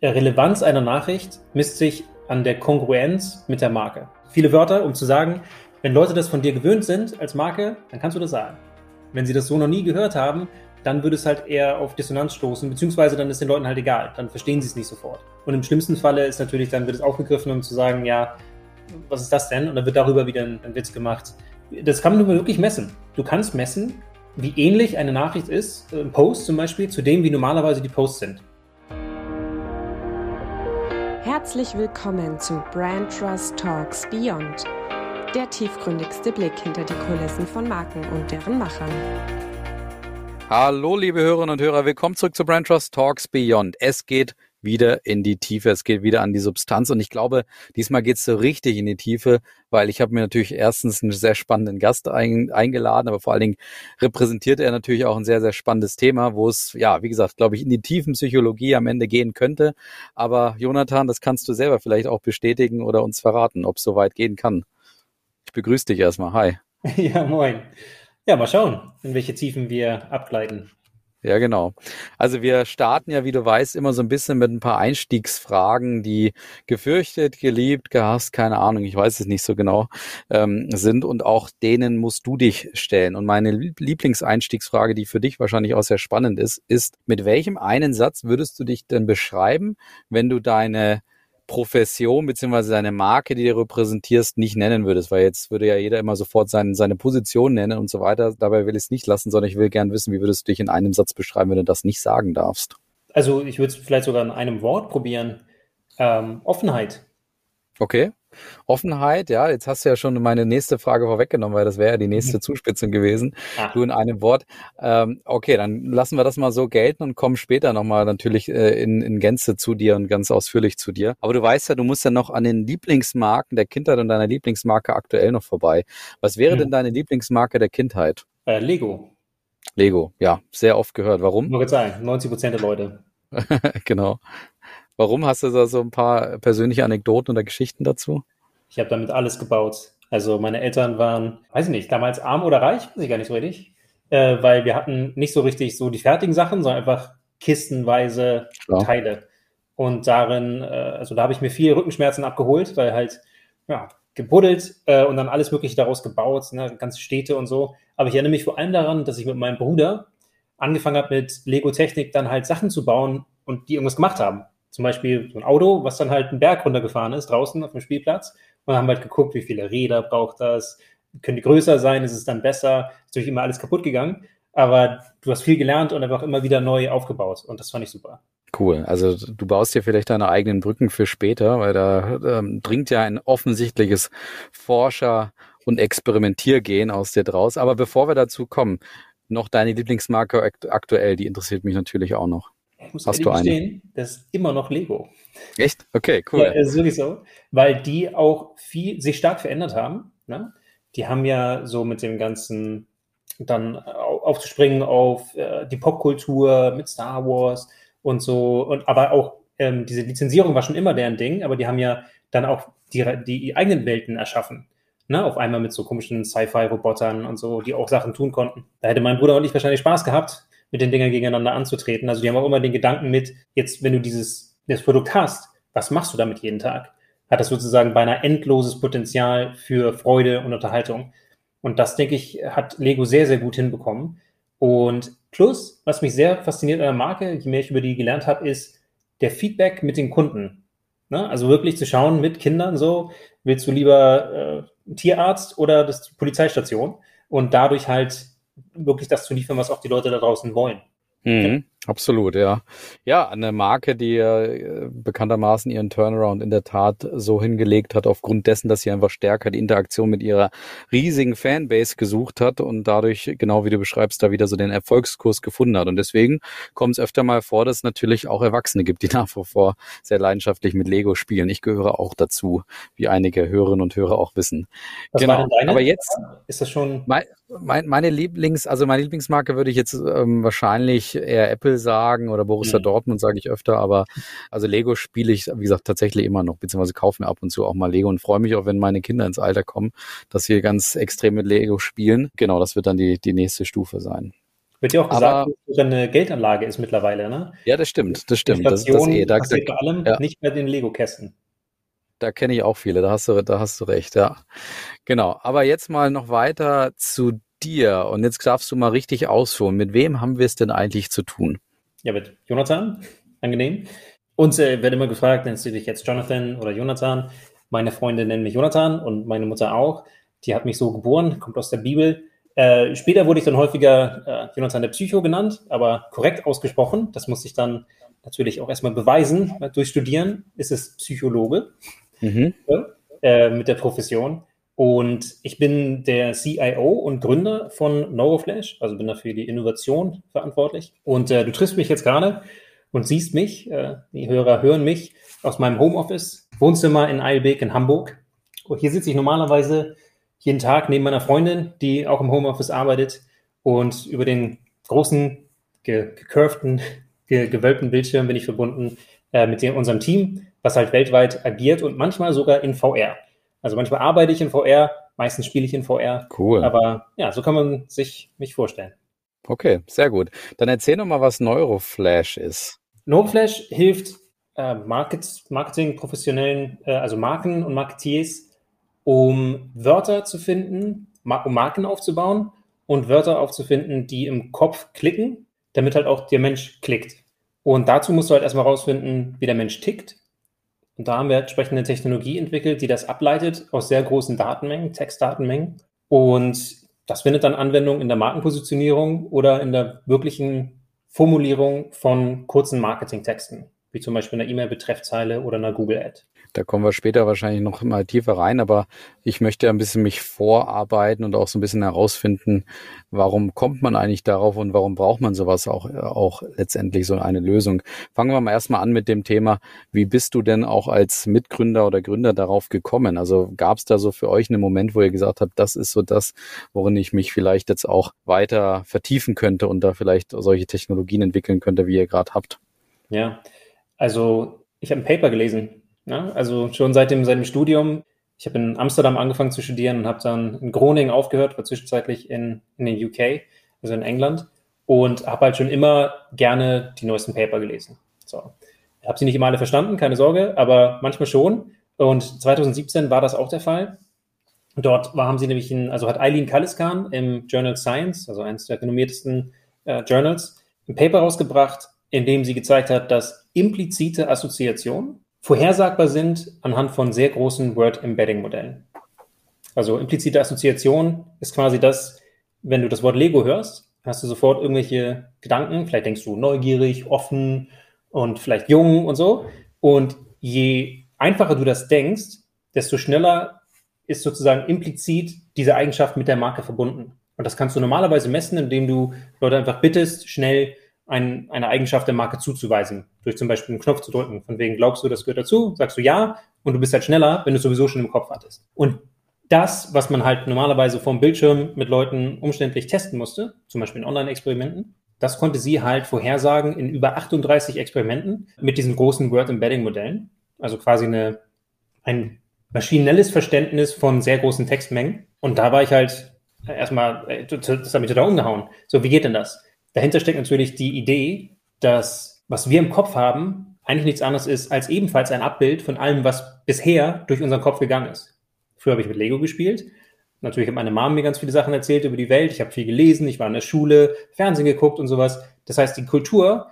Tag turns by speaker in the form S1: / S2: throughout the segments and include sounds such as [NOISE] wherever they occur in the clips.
S1: Relevanz einer Nachricht misst sich an der Kongruenz mit der Marke. Viele Wörter, um zu sagen, wenn Leute das von dir gewöhnt sind als Marke, dann kannst du das sagen. Wenn sie das so noch nie gehört haben, dann würde es halt eher auf Dissonanz stoßen, beziehungsweise dann ist den Leuten halt egal, dann verstehen sie es nicht sofort. Und im schlimmsten Falle ist natürlich, dann wird es aufgegriffen, um zu sagen, ja, was ist das denn? Und dann wird darüber wieder ein, ein Witz gemacht. Das kann man wirklich messen. Du kannst messen, wie ähnlich eine Nachricht ist, ein Post zum Beispiel, zu dem, wie normalerweise die Posts sind.
S2: Herzlich willkommen zu Brand Trust Talks Beyond, der tiefgründigste Blick hinter die Kulissen von Marken und deren Machern.
S3: Hallo, liebe Hörerinnen und Hörer, willkommen zurück zu Brand Trust Talks Beyond. Es geht wieder in die Tiefe, es geht wieder an die Substanz und ich glaube, diesmal geht es so richtig in die Tiefe, weil ich habe mir natürlich erstens einen sehr spannenden Gast ein, eingeladen, aber vor allen Dingen repräsentiert er natürlich auch ein sehr, sehr spannendes Thema, wo es, ja, wie gesagt, glaube ich, in die tiefen Psychologie am Ende gehen könnte. Aber Jonathan, das kannst du selber vielleicht auch bestätigen oder uns verraten, ob es so weit gehen kann. Ich begrüße dich erstmal. Hi. [LAUGHS]
S1: Ja, moin. Ja, mal schauen, in welche Tiefen wir abgleiten.
S3: Ja, genau. Also wir starten ja, wie du weißt, immer so ein bisschen mit ein paar Einstiegsfragen, die gefürchtet, geliebt, gehasst, keine Ahnung, ich weiß es nicht so genau, ähm, sind und auch denen musst du dich stellen. Und meine Lieblingseinstiegsfrage, die für dich wahrscheinlich auch sehr spannend ist, ist, mit welchem einen Satz würdest du dich denn beschreiben, wenn du deine Profession beziehungsweise deine Marke, die du repräsentierst, nicht nennen würdest, weil jetzt würde ja jeder immer sofort sein, seine Position nennen und so weiter. Dabei will ich es nicht lassen, sondern ich will gern wissen, wie würdest du dich in einem Satz beschreiben, wenn du das nicht sagen darfst?
S1: Also ich würde es vielleicht sogar in einem Wort probieren. Ähm, Offenheit.
S3: Okay. Offenheit, ja, jetzt hast du ja schon meine nächste Frage vorweggenommen, weil das wäre ja die nächste mhm. Zuspitzung gewesen. Ah. Du in einem Wort. Ähm, okay, dann lassen wir das mal so gelten und kommen später nochmal natürlich äh, in, in Gänze zu dir und ganz ausführlich zu dir. Aber du weißt ja, du musst ja noch an den Lieblingsmarken der Kindheit und deiner Lieblingsmarke aktuell noch vorbei. Was wäre mhm. denn deine Lieblingsmarke der Kindheit?
S1: Äh, Lego.
S3: Lego, ja, sehr oft gehört. Warum?
S1: Nur sagen, 90 Prozent der Leute. [LAUGHS]
S3: genau. Warum? Hast du da so ein paar persönliche Anekdoten oder Geschichten dazu?
S1: Ich habe damit alles gebaut. Also meine Eltern waren, weiß ich nicht, damals arm oder reich, weiß ich gar nicht so richtig, äh, weil wir hatten nicht so richtig so die fertigen Sachen, sondern einfach kistenweise Klar. Teile. Und darin, äh, also da habe ich mir viel Rückenschmerzen abgeholt, weil halt, ja, gebuddelt äh, und dann alles Mögliche daraus gebaut, ne, ganze Städte und so. Aber ich erinnere mich vor allem daran, dass ich mit meinem Bruder angefangen habe, mit Lego-Technik dann halt Sachen zu bauen und die irgendwas gemacht haben. Zum Beispiel so ein Auto, was dann halt einen Berg runtergefahren ist, draußen auf dem Spielplatz. Und haben halt geguckt, wie viele Räder braucht das, können die größer sein, ist es dann besser, ist natürlich immer alles kaputt gegangen. Aber du hast viel gelernt und einfach immer wieder neu aufgebaut. Und das fand ich super.
S3: Cool. Also du baust dir vielleicht deine eigenen Brücken für später, weil da ähm, dringt ja ein offensichtliches Forscher- und Experimentiergehen aus dir draus. Aber bevor wir dazu kommen, noch deine Lieblingsmarke aktuell, die interessiert mich natürlich auch noch.
S1: Ich muss Hast du gestehen, das ist immer noch Lego.
S3: Echt? Okay, cool.
S1: Ja, sowieso, weil die auch viel, sich stark verändert haben. Ne? Die haben ja so mit dem ganzen dann aufzuspringen auf äh, die Popkultur mit Star Wars und so, und aber auch ähm, diese Lizenzierung war schon immer deren Ding, aber die haben ja dann auch die, die eigenen Welten erschaffen. Ne, auf einmal mit so komischen Sci-Fi-Robotern und so, die auch Sachen tun konnten. Da hätte mein Bruder und ich wahrscheinlich Spaß gehabt, mit den Dingern gegeneinander anzutreten. Also die haben auch immer den Gedanken mit, jetzt, wenn du dieses das Produkt hast, was machst du damit jeden Tag? Hat das sozusagen beinahe endloses Potenzial für Freude und Unterhaltung. Und das, denke ich, hat Lego sehr, sehr gut hinbekommen. Und plus, was mich sehr fasziniert an der Marke, je mehr ich über die gelernt habe, ist der Feedback mit den Kunden. Ne? Also wirklich zu schauen mit Kindern so, willst du lieber äh, Tierarzt oder das Polizeistation? Und dadurch halt wirklich das zu liefern, was auch die Leute da draußen wollen.
S3: Mhm. Absolut, ja. Ja, eine Marke, die äh, bekanntermaßen ihren Turnaround in der Tat so hingelegt hat, aufgrund dessen, dass sie einfach stärker die Interaktion mit ihrer riesigen Fanbase gesucht hat und dadurch, genau wie du beschreibst, da wieder so den Erfolgskurs gefunden hat. Und deswegen kommt es öfter mal vor, dass es natürlich auch Erwachsene gibt, die [LAUGHS] nach wie vor sehr leidenschaftlich mit Lego spielen. Ich gehöre auch dazu, wie einige Hörerinnen und Hörer auch wissen.
S1: Was genau. Aber jetzt ist das schon.
S3: Mein, mein, meine Lieblings, also meine Lieblingsmarke würde ich jetzt ähm, wahrscheinlich eher Apple sagen oder Borussia mhm. Dortmund sage ich öfter, aber also Lego spiele ich, wie gesagt, tatsächlich immer noch, beziehungsweise kaufe mir ab und zu auch mal Lego und freue mich auch, wenn meine Kinder ins Alter kommen, dass sie ganz extrem mit Lego spielen. Genau, das wird dann die, die nächste Stufe sein.
S1: Wird ja auch gesagt, dass es eine Geldanlage ist mittlerweile, ne?
S3: Ja, das stimmt, das stimmt.
S1: Inflation das, das eh. da, passiert da, bei allem, ja. nicht bei den Lego-Kästen.
S3: Da kenne ich auch viele, da hast du, da hast du recht, ja. Genau. Aber jetzt mal noch weiter zu dir. Und jetzt darfst du mal richtig ausholen. Mit wem haben wir es denn eigentlich zu tun?
S1: Ja, mit Jonathan. Angenehm. Uns äh, wird immer gefragt, nennst du dich jetzt Jonathan oder Jonathan? Meine Freunde nennen mich Jonathan und meine Mutter auch. Die hat mich so geboren, kommt aus der Bibel. Äh, später wurde ich dann häufiger äh, Jonathan der Psycho genannt, aber korrekt ausgesprochen. Das musste ich dann natürlich auch erstmal beweisen. Durch Studieren ist es Psychologe mhm. äh, mit der Profession. Und ich bin der CIO und Gründer von Neuroflash, also bin dafür die Innovation verantwortlich. Und äh, du triffst mich jetzt gerade und siehst mich, äh, die Hörer hören mich aus meinem Homeoffice, Wohnzimmer in Eilbeek in Hamburg. Und hier sitze ich normalerweise jeden Tag neben meiner Freundin, die auch im Homeoffice arbeitet und über den großen, gecurvten, ge gewölbten Bildschirm bin ich verbunden äh, mit dem, unserem Team, was halt weltweit agiert und manchmal sogar in VR. Also manchmal arbeite ich in VR, meistens spiele ich in VR.
S3: Cool.
S1: Aber ja, so kann man sich mich vorstellen.
S3: Okay, sehr gut. Dann erzähl noch mal, was Neuroflash ist.
S1: Neuroflash hilft äh, Market, Marketing-Professionellen, äh, also Marken und Marketeers, um Wörter zu finden, um Marken aufzubauen und Wörter aufzufinden, die im Kopf klicken, damit halt auch der Mensch klickt. Und dazu musst du halt erstmal rausfinden, wie der Mensch tickt. Und da haben wir entsprechende Technologie entwickelt, die das ableitet aus sehr großen Datenmengen, Textdatenmengen. Und das findet dann Anwendung in der Markenpositionierung oder in der wirklichen Formulierung von kurzen Marketingtexten, wie zum Beispiel einer E-Mail-Betreffzeile oder einer Google-Ad.
S3: Da kommen wir später wahrscheinlich noch mal tiefer rein, aber ich möchte ein bisschen mich vorarbeiten und auch so ein bisschen herausfinden, warum kommt man eigentlich darauf und warum braucht man sowas auch, auch letztendlich so eine Lösung. Fangen wir mal erstmal an mit dem Thema, wie bist du denn auch als Mitgründer oder Gründer darauf gekommen? Also gab es da so für euch einen Moment, wo ihr gesagt habt, das ist so das, worin ich mich vielleicht jetzt auch weiter vertiefen könnte und da vielleicht solche Technologien entwickeln könnte, wie ihr gerade habt?
S1: Ja, also ich habe ein Paper gelesen ja, also schon seit dem, seit Studium. Ich habe in Amsterdam angefangen zu studieren und habe dann in Groningen aufgehört, war zwischenzeitlich in, in den UK, also in England, und habe halt schon immer gerne die neuesten Paper gelesen. So. Habe sie nicht immer alle verstanden, keine Sorge, aber manchmal schon. Und 2017 war das auch der Fall. Dort war, haben sie nämlich, in, also hat Eileen Kalliskan im Journal Science, also eines der renommiertesten äh, Journals, ein Paper rausgebracht, in dem sie gezeigt hat, dass implizite Assoziation vorhersagbar sind anhand von sehr großen Word-Embedding-Modellen. Also implizite Assoziation ist quasi das, wenn du das Wort Lego hörst, hast du sofort irgendwelche Gedanken. Vielleicht denkst du neugierig, offen und vielleicht jung und so. Und je einfacher du das denkst, desto schneller ist sozusagen implizit diese Eigenschaft mit der Marke verbunden. Und das kannst du normalerweise messen, indem du Leute einfach bittest, schnell ein, eine Eigenschaft der Marke zuzuweisen, durch zum Beispiel einen Knopf zu drücken. Von wegen glaubst du, das gehört dazu, sagst du ja und du bist halt schneller, wenn du es sowieso schon im Kopf hattest. Und das, was man halt normalerweise vom Bildschirm mit Leuten umständlich testen musste, zum Beispiel in Online-Experimenten, das konnte sie halt vorhersagen in über 38 Experimenten mit diesen großen Word-Embedding-Modellen. Also quasi eine, ein maschinelles Verständnis von sehr großen Textmengen. Und da war ich halt erstmal, äh, das hat mich total umgehauen. So, wie geht denn das? Dahinter steckt natürlich die Idee, dass was wir im Kopf haben, eigentlich nichts anderes ist als ebenfalls ein Abbild von allem, was bisher durch unseren Kopf gegangen ist. Früher habe ich mit Lego gespielt. Natürlich hat meine Mom mir ganz viele Sachen erzählt über die Welt. Ich habe viel gelesen, ich war in der Schule, Fernsehen geguckt und sowas. Das heißt, die Kultur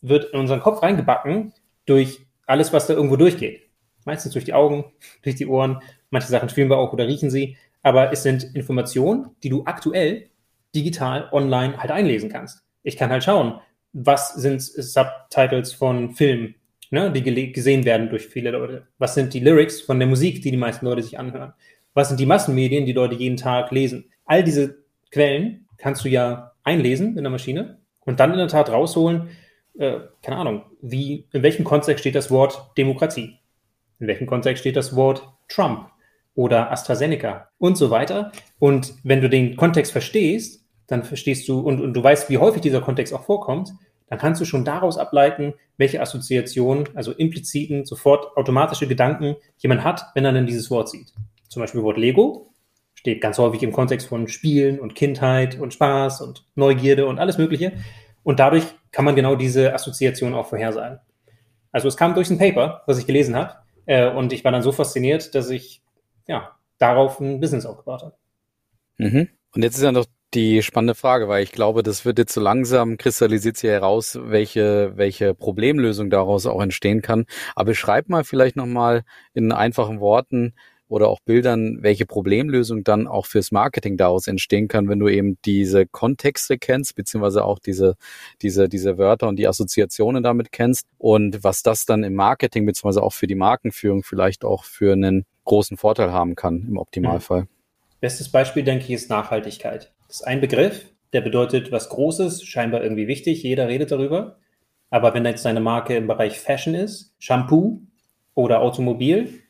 S1: wird in unseren Kopf reingebacken durch alles, was da irgendwo durchgeht. Meistens durch die Augen, [LAUGHS] durch die Ohren. Manche Sachen fühlen wir auch oder riechen sie. Aber es sind Informationen, die du aktuell digital online halt einlesen kannst ich kann halt schauen, was sind Subtitles von Filmen, ne, die gesehen werden durch viele Leute. Was sind die Lyrics von der Musik, die die meisten Leute sich anhören? Was sind die Massenmedien, die Leute jeden Tag lesen? All diese Quellen kannst du ja einlesen in der Maschine und dann in der Tat rausholen, äh, keine Ahnung, wie, in welchem Kontext steht das Wort Demokratie? In welchem Kontext steht das Wort Trump oder AstraZeneca und so weiter? Und wenn du den Kontext verstehst, dann verstehst du und, und du weißt, wie häufig dieser Kontext auch vorkommt, dann kannst du schon daraus ableiten, welche Assoziationen, also impliziten, sofort automatische Gedanken jemand hat, wenn er dann dieses Wort sieht. Zum Beispiel Wort Lego steht ganz häufig im Kontext von Spielen und Kindheit und Spaß und Neugierde und alles Mögliche. Und dadurch kann man genau diese Assoziation auch vorhersagen. Also es kam durch ein Paper, was ich gelesen habe, äh, und ich war dann so fasziniert, dass ich ja darauf ein Business aufgebaut habe.
S3: Mhm. Und jetzt ist ja noch die spannende Frage, weil ich glaube, das wird jetzt so langsam kristallisiert sich heraus, welche, welche Problemlösung daraus auch entstehen kann. Aber beschreib mal vielleicht nochmal in einfachen Worten, oder auch Bildern, welche Problemlösung dann auch fürs Marketing daraus entstehen kann, wenn du eben diese Kontexte kennst, beziehungsweise auch diese, diese, diese Wörter und die Assoziationen damit kennst und was das dann im Marketing, beziehungsweise auch für die Markenführung vielleicht auch für einen großen Vorteil haben kann im Optimalfall. Mhm.
S1: Bestes Beispiel, denke ich, ist Nachhaltigkeit. Das ist ein Begriff, der bedeutet was Großes, scheinbar irgendwie wichtig, jeder redet darüber. Aber wenn jetzt deine Marke im Bereich Fashion ist, Shampoo oder Automobil,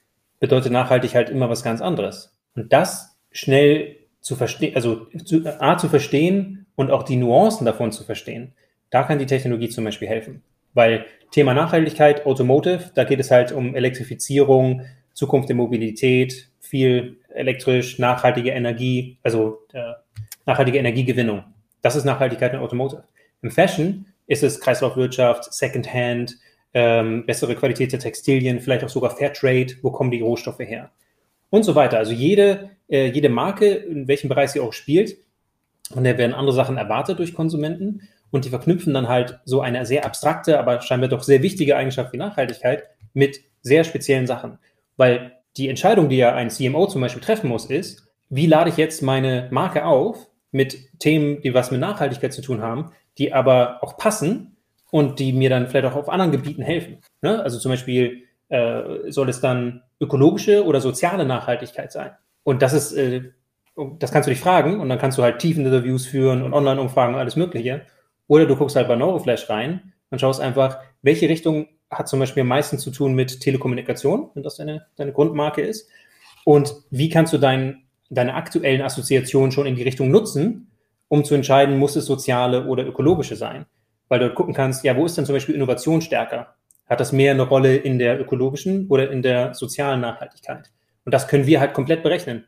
S1: bedeutet nachhaltig halt immer was ganz anderes. Und das schnell zu verstehen, also zu, A zu verstehen und auch die Nuancen davon zu verstehen, da kann die Technologie zum Beispiel helfen. Weil Thema Nachhaltigkeit, Automotive, da geht es halt um Elektrifizierung, Zukunft der Mobilität, viel elektrisch, nachhaltige Energie, also äh, nachhaltige Energiegewinnung. Das ist Nachhaltigkeit in Automotive. Im Fashion ist es Kreislaufwirtschaft, Secondhand, ähm, bessere Qualität der Textilien, vielleicht auch sogar Fairtrade, wo kommen die Rohstoffe her und so weiter. Also jede, äh, jede Marke, in welchem Bereich sie auch spielt, und da werden andere Sachen erwartet durch Konsumenten und die verknüpfen dann halt so eine sehr abstrakte, aber scheinbar doch sehr wichtige Eigenschaft wie Nachhaltigkeit mit sehr speziellen Sachen. Weil die Entscheidung, die ja ein CMO zum Beispiel treffen muss, ist, wie lade ich jetzt meine Marke auf mit Themen, die was mit Nachhaltigkeit zu tun haben, die aber auch passen und die mir dann vielleicht auch auf anderen Gebieten helfen. Ne? Also zum Beispiel äh, soll es dann ökologische oder soziale Nachhaltigkeit sein. Und das ist, äh, das kannst du dich fragen und dann kannst du halt Tiefeninterviews führen und Online-Umfragen und alles Mögliche. Oder du guckst halt bei Neuroflash rein und schaust einfach, welche Richtung hat zum Beispiel am meisten zu tun mit Telekommunikation, wenn das deine, deine Grundmarke ist. Und wie kannst du dein, deine aktuellen Assoziationen schon in die Richtung nutzen, um zu entscheiden, muss es soziale oder ökologische sein weil du gucken kannst, ja, wo ist denn zum Beispiel Innovation stärker? Hat das mehr eine Rolle in der ökologischen oder in der sozialen Nachhaltigkeit? Und das können wir halt komplett berechnen.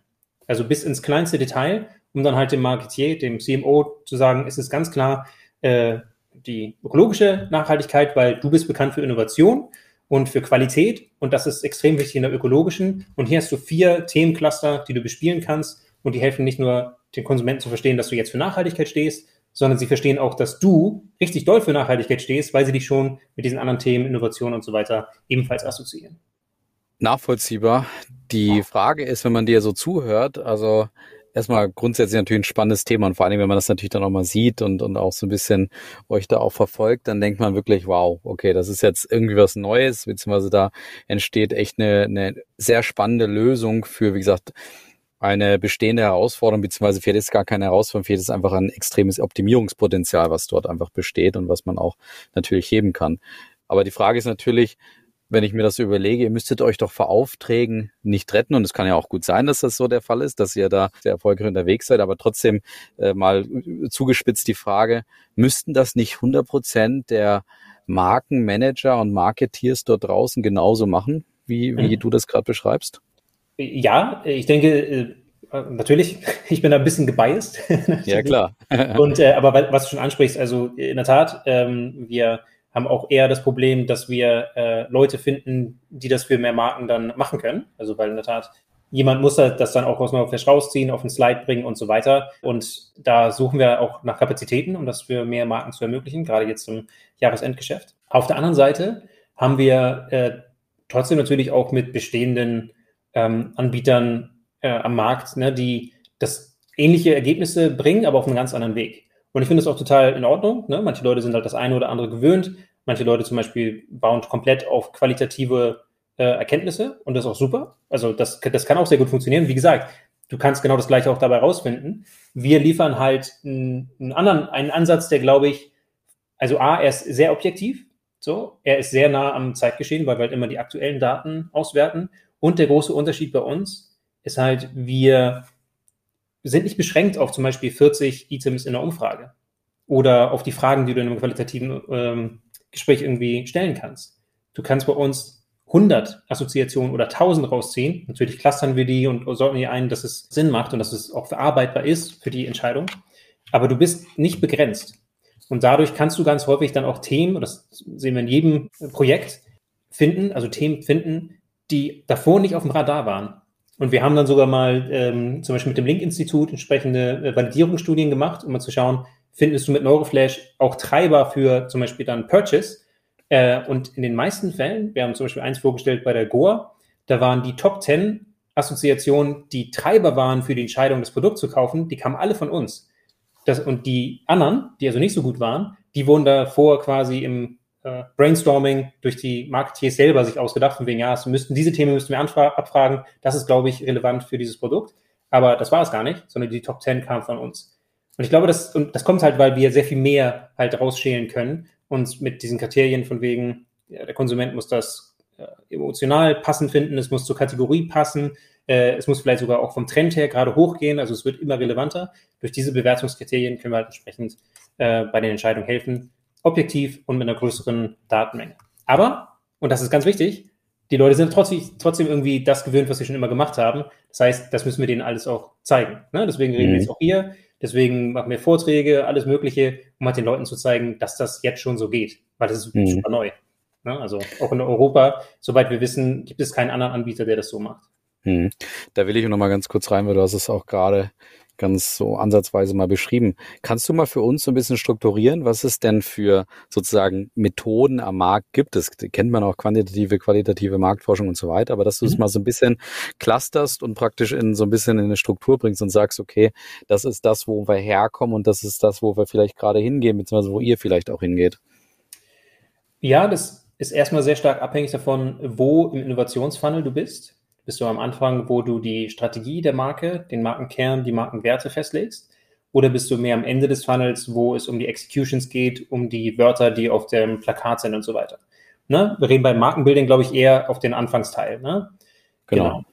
S1: Also bis ins kleinste Detail, um dann halt dem Marketier, dem CMO zu sagen, es ist ganz klar äh, die ökologische Nachhaltigkeit, weil du bist bekannt für Innovation und für Qualität und das ist extrem wichtig in der ökologischen. Und hier hast du vier Themencluster, die du bespielen kannst und die helfen nicht nur den Konsumenten zu verstehen, dass du jetzt für Nachhaltigkeit stehst, sondern sie verstehen auch, dass du richtig doll für Nachhaltigkeit stehst, weil sie dich schon mit diesen anderen Themen, Innovation und so weiter ebenfalls assoziieren.
S3: Nachvollziehbar. Die Frage ist, wenn man dir so zuhört, also erstmal grundsätzlich natürlich ein spannendes Thema und vor allem, wenn man das natürlich dann auch mal sieht und, und auch so ein bisschen euch da auch verfolgt, dann denkt man wirklich, wow, okay, das ist jetzt irgendwie was Neues, beziehungsweise da entsteht echt eine, eine sehr spannende Lösung für, wie gesagt, eine bestehende Herausforderung, beziehungsweise vielleicht ist gar keine Herausforderung, vielleicht ist einfach ein extremes Optimierungspotenzial, was dort einfach besteht und was man auch natürlich heben kann. Aber die Frage ist natürlich, wenn ich mir das so überlege, ihr müsstet euch doch vor Aufträgen nicht retten. Und es kann ja auch gut sein, dass das so der Fall ist, dass ihr da sehr erfolgreich unterwegs seid. Aber trotzdem äh, mal zugespitzt die Frage, müssten das nicht 100 Prozent der Markenmanager und Marketeers dort draußen genauso machen, wie, wie mhm. du das gerade beschreibst?
S1: Ja, ich denke, äh, natürlich, [LAUGHS] ich bin da ein bisschen gebiased. [LAUGHS]
S3: ja, klar.
S1: Und, äh, aber was du schon ansprichst, also in der Tat, ähm, wir haben auch eher das Problem, dass wir äh, Leute finden, die das für mehr Marken dann machen können. Also weil in der Tat jemand muss das dann auch aus dem Flash rausziehen, auf den Slide bringen und so weiter. Und da suchen wir auch nach Kapazitäten, um das für mehr Marken zu ermöglichen, gerade jetzt zum Jahresendgeschäft. Auf der anderen Seite haben wir äh, trotzdem natürlich auch mit bestehenden ähm, Anbietern äh, am Markt, ne, die das ähnliche Ergebnisse bringen, aber auf einem ganz anderen Weg. Und ich finde es auch total in Ordnung. Ne? Manche Leute sind halt das eine oder andere gewöhnt. Manche Leute zum Beispiel bauen komplett auf qualitative äh, Erkenntnisse und das ist auch super. Also das, das kann auch sehr gut funktionieren. Wie gesagt, du kannst genau das gleiche auch dabei rausfinden. Wir liefern halt einen, anderen, einen Ansatz, der glaube ich, also A, er ist sehr objektiv. So, er ist sehr nah am Zeitgeschehen, weil wir halt immer die aktuellen Daten auswerten. Und der große Unterschied bei uns ist halt, wir sind nicht beschränkt auf zum Beispiel 40 Items in der Umfrage oder auf die Fragen, die du in einem qualitativen ähm, Gespräch irgendwie stellen kannst. Du kannst bei uns 100 Assoziationen oder 1000 rausziehen. Natürlich clustern wir die und sorgen die ein, dass es Sinn macht und dass es auch verarbeitbar ist für die Entscheidung. Aber du bist nicht begrenzt. Und dadurch kannst du ganz häufig dann auch Themen, das sehen wir in jedem Projekt, finden, also Themen finden, die davor nicht auf dem Radar waren. Und wir haben dann sogar mal ähm, zum Beispiel mit dem Link-Institut entsprechende äh, Validierungsstudien gemacht, um mal zu schauen, findest du mit Neuroflash auch Treiber für zum Beispiel dann Purchase. Äh, und in den meisten Fällen, wir haben zum Beispiel eins vorgestellt bei der Goa, da waren die Top 10 Assoziationen, die Treiber waren für die Entscheidung, das Produkt zu kaufen, die kamen alle von uns. Das, und die anderen, die also nicht so gut waren, die wurden davor quasi im äh, Brainstorming durch die Marketeers selber sich ausgedacht, von wegen, ja, es müssten, diese Themen müssten wir abfragen, das ist, glaube ich, relevant für dieses Produkt. Aber das war es gar nicht, sondern die Top 10 kamen von uns. Und ich glaube, das, und das kommt halt, weil wir sehr viel mehr halt rausschälen können und mit diesen Kriterien von wegen, ja, der Konsument muss das äh, emotional passend finden, es muss zur Kategorie passen, äh, es muss vielleicht sogar auch vom Trend her gerade hochgehen, also es wird immer relevanter. Durch diese Bewertungskriterien können wir halt entsprechend äh, bei den Entscheidungen helfen, objektiv und mit einer größeren Datenmenge. Aber, und das ist ganz wichtig, die Leute sind trotzdem, trotzdem irgendwie das gewöhnt, was sie schon immer gemacht haben. Das heißt, das müssen wir denen alles auch zeigen. Ne? Deswegen reden mhm. wir jetzt auch hier. Deswegen machen wir Vorträge, alles Mögliche, um halt den Leuten zu zeigen, dass das jetzt schon so geht. Weil das ist mhm. super neu. Ne? Also auch in Europa, soweit wir wissen, gibt es keinen anderen Anbieter, der das so macht.
S3: Mhm. Da will ich noch mal ganz kurz rein, weil du hast es auch gerade ganz so ansatzweise mal beschrieben. Kannst du mal für uns so ein bisschen strukturieren, was es denn für sozusagen Methoden am Markt gibt? Das kennt man auch quantitative, qualitative Marktforschung und so weiter, aber dass du es mhm. mal so ein bisschen clusterst und praktisch in so ein bisschen in eine Struktur bringst und sagst, okay, das ist das, wo wir herkommen und das ist das, wo wir vielleicht gerade hingehen, beziehungsweise wo ihr vielleicht auch hingeht.
S1: Ja, das ist erstmal sehr stark abhängig davon, wo im Innovationsfunnel du bist. Bist du am Anfang, wo du die Strategie der Marke, den Markenkern, die Markenwerte festlegst? Oder bist du mehr am Ende des Funnels, wo es um die Executions geht, um die Wörter, die auf dem Plakat sind und so weiter? Ne? Wir reden beim Markenbuilding, glaube ich, eher auf den Anfangsteil. Ne? Genau. genau.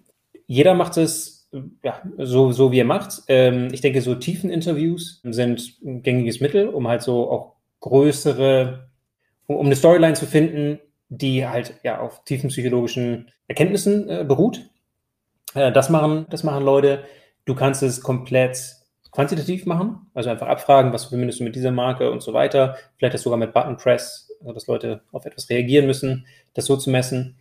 S1: Jeder macht es ja, so, so wie er macht. Ähm, ich denke, so Tiefeninterviews sind ein gängiges Mittel, um halt so auch größere, um, um eine Storyline zu finden, die halt ja auf tiefen psychologischen Erkenntnissen äh, beruht. Äh, das machen, das machen Leute. Du kannst es komplett quantitativ machen, also einfach abfragen, was verbindest du mit dieser Marke und so weiter. Vielleicht das sogar mit Button Press, also dass Leute auf etwas reagieren müssen, das so zu messen.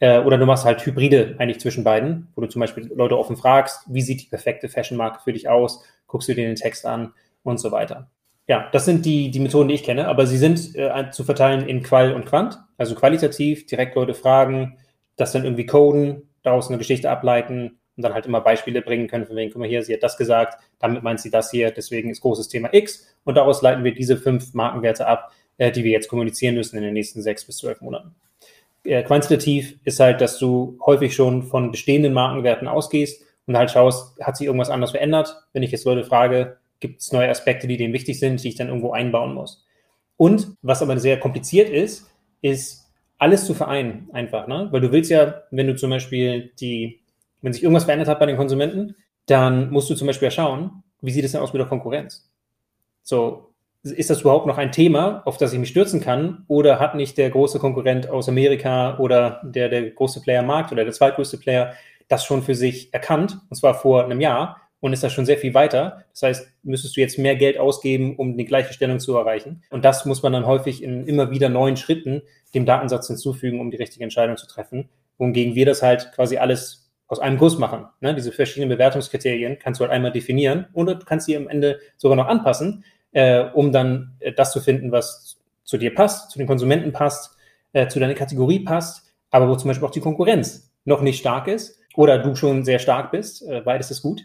S1: Äh, oder du machst halt Hybride eigentlich zwischen beiden, wo du zum Beispiel Leute offen fragst, wie sieht die perfekte Fashion-Marke für dich aus, guckst du dir den Text an und so weiter. Ja, das sind die, die Methoden, die ich kenne, aber sie sind äh, zu verteilen in Qual und Quant, also qualitativ, direkt Leute fragen, das dann irgendwie coden, daraus eine Geschichte ableiten und dann halt immer Beispiele bringen können, von wegen, guck mal hier, sie hat das gesagt, damit meint sie das hier, deswegen ist großes Thema X und daraus leiten wir diese fünf Markenwerte ab, äh, die wir jetzt kommunizieren müssen in den nächsten sechs bis zwölf Monaten. Äh, quantitativ ist halt, dass du häufig schon von bestehenden Markenwerten ausgehst und halt schaust, hat sich irgendwas anders verändert? Wenn ich jetzt Leute frage, gibt es neue Aspekte, die denen wichtig sind, die ich dann irgendwo einbauen muss. Und was aber sehr kompliziert ist, ist alles zu vereinen einfach, ne? Weil du willst ja, wenn du zum Beispiel die, wenn sich irgendwas verändert hat bei den Konsumenten, dann musst du zum Beispiel ja schauen, wie sieht es denn aus mit der Konkurrenz? So, ist das überhaupt noch ein Thema, auf das ich mich stürzen kann? Oder hat nicht der große Konkurrent aus Amerika oder der, der große Player Markt oder der zweitgrößte Player das schon für sich erkannt? Und zwar vor einem Jahr und ist da schon sehr viel weiter. Das heißt, müsstest du jetzt mehr Geld ausgeben, um die gleiche Stellung zu erreichen. Und das muss man dann häufig in immer wieder neuen Schritten dem Datensatz hinzufügen, um die richtige Entscheidung zu treffen. Wohingegen wir das halt quasi alles aus einem Guss machen. Ne? Diese verschiedenen Bewertungskriterien kannst du halt einmal definieren und du kannst sie am Ende sogar noch anpassen, äh, um dann äh, das zu finden, was zu dir passt, zu den Konsumenten passt, äh, zu deiner Kategorie passt, aber wo zum Beispiel auch die Konkurrenz noch nicht stark ist oder du schon sehr stark bist. Äh, beides ist gut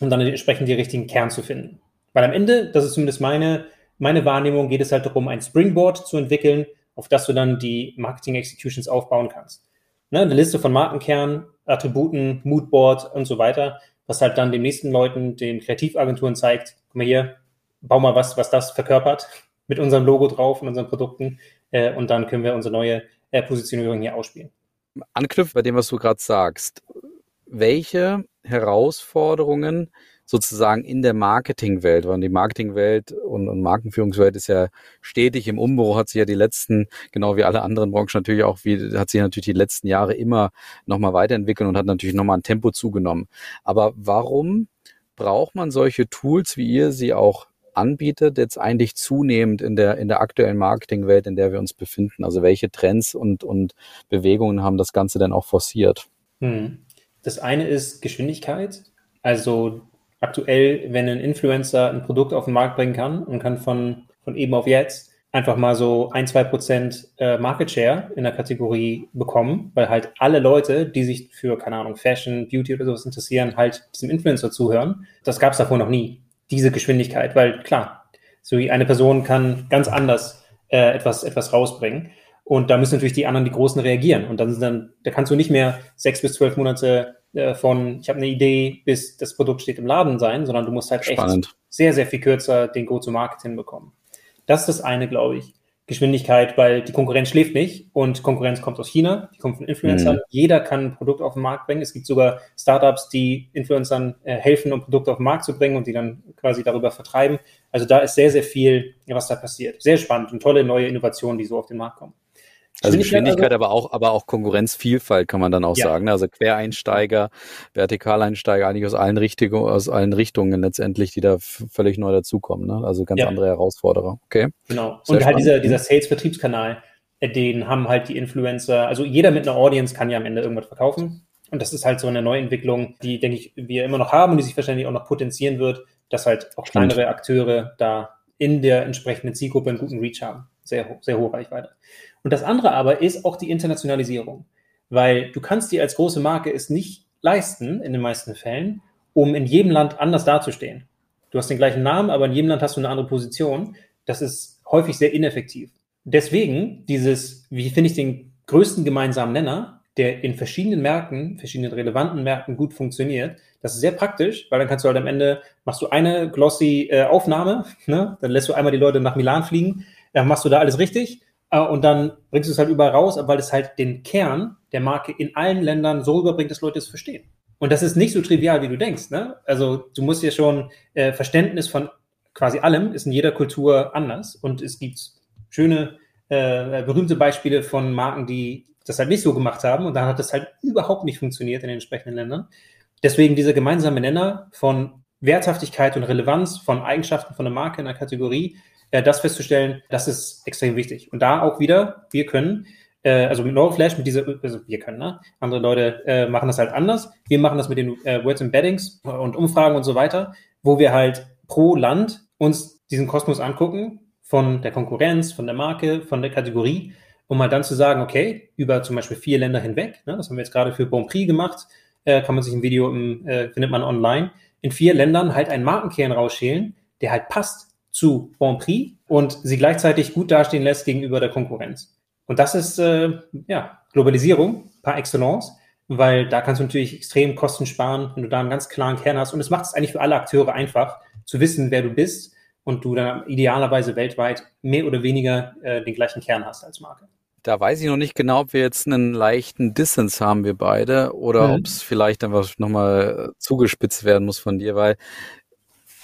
S1: und dann entsprechend die richtigen Kern zu finden. Weil am Ende, das ist zumindest meine, meine Wahrnehmung, geht es halt darum, ein Springboard zu entwickeln, auf das du dann die Marketing Executions aufbauen kannst. Ne, eine Liste von Markenkern, Attributen, Moodboard und so weiter, was halt dann den nächsten Leuten, den Kreativagenturen zeigt, guck mal hier, bau mal was, was das verkörpert, [LAUGHS] mit unserem Logo drauf und unseren Produkten äh, und dann können wir unsere neue äh, Positionierung hier ausspielen.
S3: Anknüpft bei dem, was du gerade sagst, welche Herausforderungen sozusagen in der Marketingwelt, weil die Marketingwelt und, und Markenführungswelt ist ja stetig im Umbruch, hat sich ja die letzten, genau wie alle anderen Branchen natürlich auch, wie, hat sich natürlich die letzten Jahre immer nochmal weiterentwickelt und hat natürlich nochmal ein Tempo zugenommen. Aber warum braucht man solche Tools, wie ihr sie auch anbietet, jetzt eigentlich zunehmend in der, in der aktuellen Marketingwelt, in der wir uns befinden? Also welche Trends und, und Bewegungen haben das Ganze denn auch forciert?
S1: Hm. Das eine ist Geschwindigkeit. Also aktuell, wenn ein Influencer ein Produkt auf den Markt bringen kann und kann von, von eben auf jetzt einfach mal so ein, zwei Prozent äh, Market Share in der Kategorie bekommen, weil halt alle Leute, die sich für, keine Ahnung, Fashion, Beauty oder sowas interessieren, halt diesem Influencer zuhören. Das gab es davor noch nie diese Geschwindigkeit, weil klar, so eine Person kann ganz anders äh, etwas, etwas rausbringen. Und da müssen natürlich die anderen, die Großen, reagieren. Und dann, dann da kannst du nicht mehr sechs bis zwölf Monate äh, von, ich habe eine Idee, bis das Produkt steht im Laden sein, sondern du musst halt
S3: Spannend.
S1: echt sehr, sehr viel kürzer den Go-to-Market hinbekommen. Das ist das eine, glaube ich. Geschwindigkeit, weil die Konkurrenz schläft nicht und Konkurrenz kommt aus China, die kommt von Influencern. Mhm. Jeder kann ein Produkt auf den Markt bringen. Es gibt sogar Startups, die Influencern äh, helfen, um Produkte auf den Markt zu bringen und die dann quasi darüber vertreiben. Also da ist sehr, sehr viel, was da passiert. Sehr spannend und tolle neue Innovationen, die so auf den Markt kommen.
S3: Also Geschwindigkeit, also, aber auch, aber auch Konkurrenzvielfalt kann man dann auch ja. sagen. Ne? Also Quereinsteiger, Vertikaleinsteiger, eigentlich aus allen Richtungen, aus allen Richtungen letztendlich, die da völlig neu dazukommen. Ne? Also ganz ja. andere Herausforderer. Okay.
S1: Genau. Sehr und halt dieser, dieser Sales-Vertriebskanal, äh, den haben halt die Influencer, also jeder mit einer Audience kann ja am Ende irgendwas verkaufen. Und das ist halt so eine Neuentwicklung, die, denke ich, wir immer noch haben und die sich wahrscheinlich auch noch potenzieren wird, dass halt auch Stimmt. kleinere Akteure da in der entsprechenden Zielgruppe einen guten Reach haben. Sehr, sehr hohe Reichweite. Und das andere aber ist auch die Internationalisierung, weil du kannst dir als große Marke es nicht leisten, in den meisten Fällen, um in jedem Land anders dazustehen. Du hast den gleichen Namen, aber in jedem Land hast du eine andere Position. Das ist häufig sehr ineffektiv. Deswegen dieses, wie finde ich den größten gemeinsamen Nenner, der in verschiedenen Märkten, verschiedenen relevanten Märkten gut funktioniert. Das ist sehr praktisch, weil dann kannst du halt am Ende, machst du eine glossy äh, Aufnahme, [LAUGHS] ne? dann lässt du einmal die Leute nach Milan fliegen, dann machst du da alles richtig äh, und dann bringst du es halt überall raus, weil es halt den Kern der Marke in allen Ländern so überbringt, dass Leute es verstehen. Und das ist nicht so trivial, wie du denkst. Ne? Also du musst ja schon äh, Verständnis von quasi allem ist in jeder Kultur anders. Und es gibt schöne, äh, berühmte Beispiele von Marken, die das halt nicht so gemacht haben. Und dann hat das halt überhaupt nicht funktioniert in den entsprechenden Ländern. Deswegen dieser gemeinsame Nenner von Werthaftigkeit und Relevanz von Eigenschaften von der Marke in der Kategorie äh, das festzustellen, das ist extrem wichtig. Und da auch wieder, wir können, äh, also mit Neuroflash, mit dieser, also wir können, ne? andere Leute äh, machen das halt anders. Wir machen das mit den äh, Words Embeddings und Umfragen und so weiter, wo wir halt pro Land uns diesen Kosmos angucken, von der Konkurrenz, von der Marke, von der Kategorie, um mal dann zu sagen, okay, über zum Beispiel vier Länder hinweg, ne, das haben wir jetzt gerade für Bon Prix gemacht, äh, kann man sich ein Video im, äh, findet man online, in vier Ländern halt einen Markenkern rausschälen, der halt passt zu Bon Prix und sie gleichzeitig gut dastehen lässt gegenüber der Konkurrenz. Und das ist äh, ja Globalisierung par excellence, weil da kannst du natürlich extrem Kosten sparen, wenn du da einen ganz klaren Kern hast. Und es macht es eigentlich für alle Akteure einfach, zu wissen, wer du bist und du dann idealerweise weltweit mehr oder weniger äh, den gleichen Kern hast als Marke.
S3: Da weiß ich noch nicht genau, ob wir jetzt einen leichten Distance haben, wir beide, oder mhm. ob es vielleicht einfach nochmal zugespitzt werden muss von dir, weil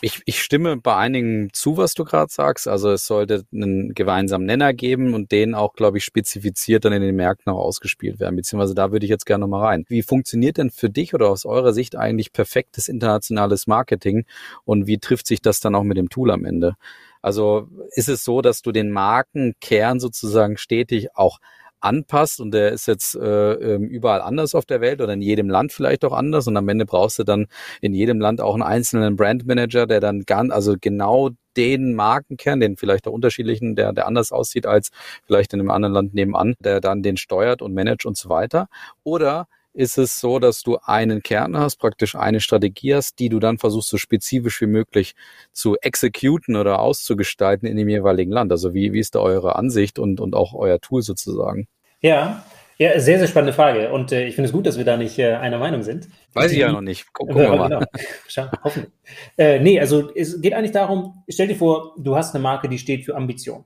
S3: ich, ich stimme bei einigen zu, was du gerade sagst. Also es sollte einen gemeinsamen Nenner geben und den auch, glaube ich, spezifiziert dann in den Märkten auch ausgespielt werden. Beziehungsweise da würde ich jetzt gerne nochmal rein. Wie funktioniert denn für dich oder aus eurer Sicht eigentlich perfektes internationales Marketing und wie trifft sich das dann auch mit dem Tool am Ende? Also ist es so, dass du den Markenkern sozusagen stetig auch anpasst und der ist jetzt äh, ähm, überall anders auf der Welt oder in jedem Land vielleicht auch anders und am Ende brauchst du dann in jedem Land auch einen einzelnen Brandmanager, der dann ganz, also genau den Markenkern, den vielleicht auch unterschiedlichen, der, der anders aussieht als vielleicht in einem anderen Land nebenan, der dann den steuert und managt und so weiter. Oder ist es so, dass du einen Kern hast, praktisch eine Strategie hast, die du dann versuchst, so spezifisch wie möglich zu exekuten oder auszugestalten in dem jeweiligen Land. Also wie, wie ist da eure Ansicht und, und auch euer Tool sozusagen?
S1: Ja, ja, sehr, sehr spannende Frage. Und äh, ich finde es gut, dass wir da nicht äh, einer Meinung sind.
S3: Weiß ich ja noch nicht. [LAUGHS] Gucken wir mal. Genau. [LAUGHS]
S1: Schau, hoffentlich. Äh, nee, also es geht eigentlich darum, stell dir vor, du hast eine Marke, die steht für Ambition.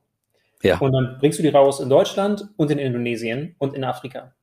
S1: Ja. Und dann bringst du die raus in Deutschland und in Indonesien und in Afrika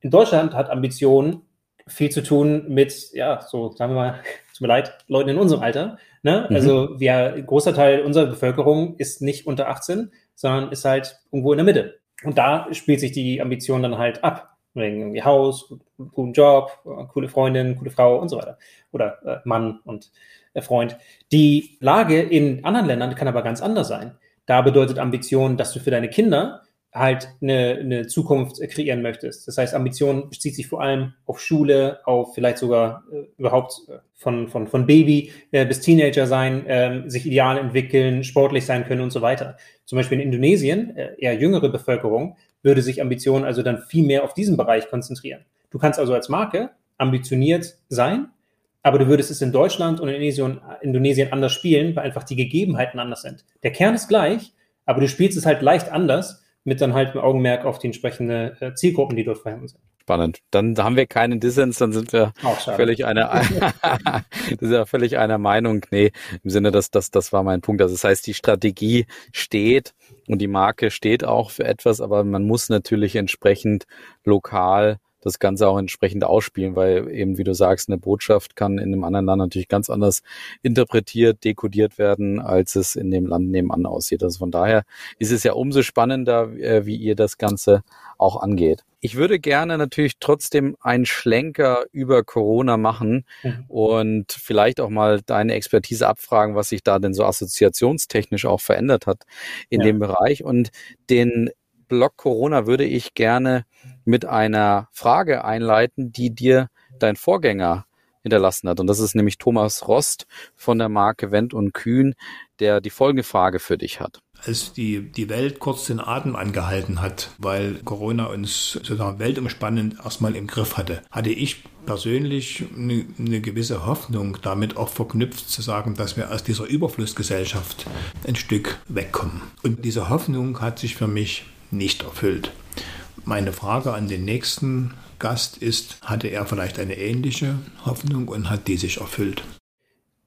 S1: in Deutschland hat Ambition viel zu tun mit, ja, so sagen wir mal, [LAUGHS] tut mir leid, Leuten in unserem Alter. Ne? Mhm. Also wir, großer Teil unserer Bevölkerung ist nicht unter 18, sondern ist halt irgendwo in der Mitte. Und da spielt sich die Ambition dann halt ab. Wegen irgendwie Haus, guten Job, coole Freundin, coole Frau und so weiter. Oder äh, Mann und äh, Freund. Die Lage in anderen Ländern kann aber ganz anders sein. Da bedeutet Ambition, dass du für deine Kinder halt eine, eine Zukunft kreieren möchtest. Das heißt, Ambition bezieht sich vor allem auf Schule, auf vielleicht sogar äh, überhaupt äh, von, von, von Baby äh, bis Teenager sein, äh, sich ideal entwickeln, sportlich sein können und so weiter. Zum Beispiel in Indonesien, äh, eher jüngere Bevölkerung, würde sich Ambition also dann viel mehr auf diesen Bereich konzentrieren. Du kannst also als Marke ambitioniert sein, aber du würdest es in Deutschland und in Indonesien, Indonesien anders spielen, weil einfach die Gegebenheiten anders sind. Der Kern ist gleich, aber du spielst es halt leicht anders, mit dann halt ein Augenmerk auf die entsprechenden äh, Zielgruppen, die dort vorhanden sind.
S3: Spannend. Dann haben wir keinen Dissens, dann sind wir völlig einer, das ist ja völlig einer Meinung. Nee, im Sinne, dass das, das war mein Punkt. Also das heißt, die Strategie steht und die Marke steht auch für etwas, aber man muss natürlich entsprechend lokal das Ganze auch entsprechend ausspielen, weil eben, wie du sagst, eine Botschaft kann in einem anderen Land natürlich ganz anders interpretiert, dekodiert werden, als es in dem Land nebenan aussieht. Also von daher ist es ja umso spannender, äh, wie ihr das Ganze auch angeht. Ich würde gerne natürlich trotzdem einen Schlenker über Corona machen mhm. und vielleicht auch mal deine Expertise abfragen, was sich da denn so assoziationstechnisch auch verändert hat in ja. dem Bereich und den Blog Corona würde ich gerne mit einer Frage einleiten, die dir dein Vorgänger hinterlassen hat. Und das ist nämlich Thomas Rost von der Marke Wendt und Kühn, der die folgende Frage für dich hat.
S4: Als die, die Welt kurz den Atem angehalten hat, weil Corona uns sozusagen weltumspannend erstmal im Griff hatte, hatte ich persönlich eine, eine gewisse Hoffnung damit auch verknüpft zu sagen, dass wir aus dieser Überflussgesellschaft ein Stück wegkommen. Und diese Hoffnung hat sich für mich nicht erfüllt. Meine Frage an den nächsten Gast ist, hatte er vielleicht eine ähnliche Hoffnung und hat die sich erfüllt?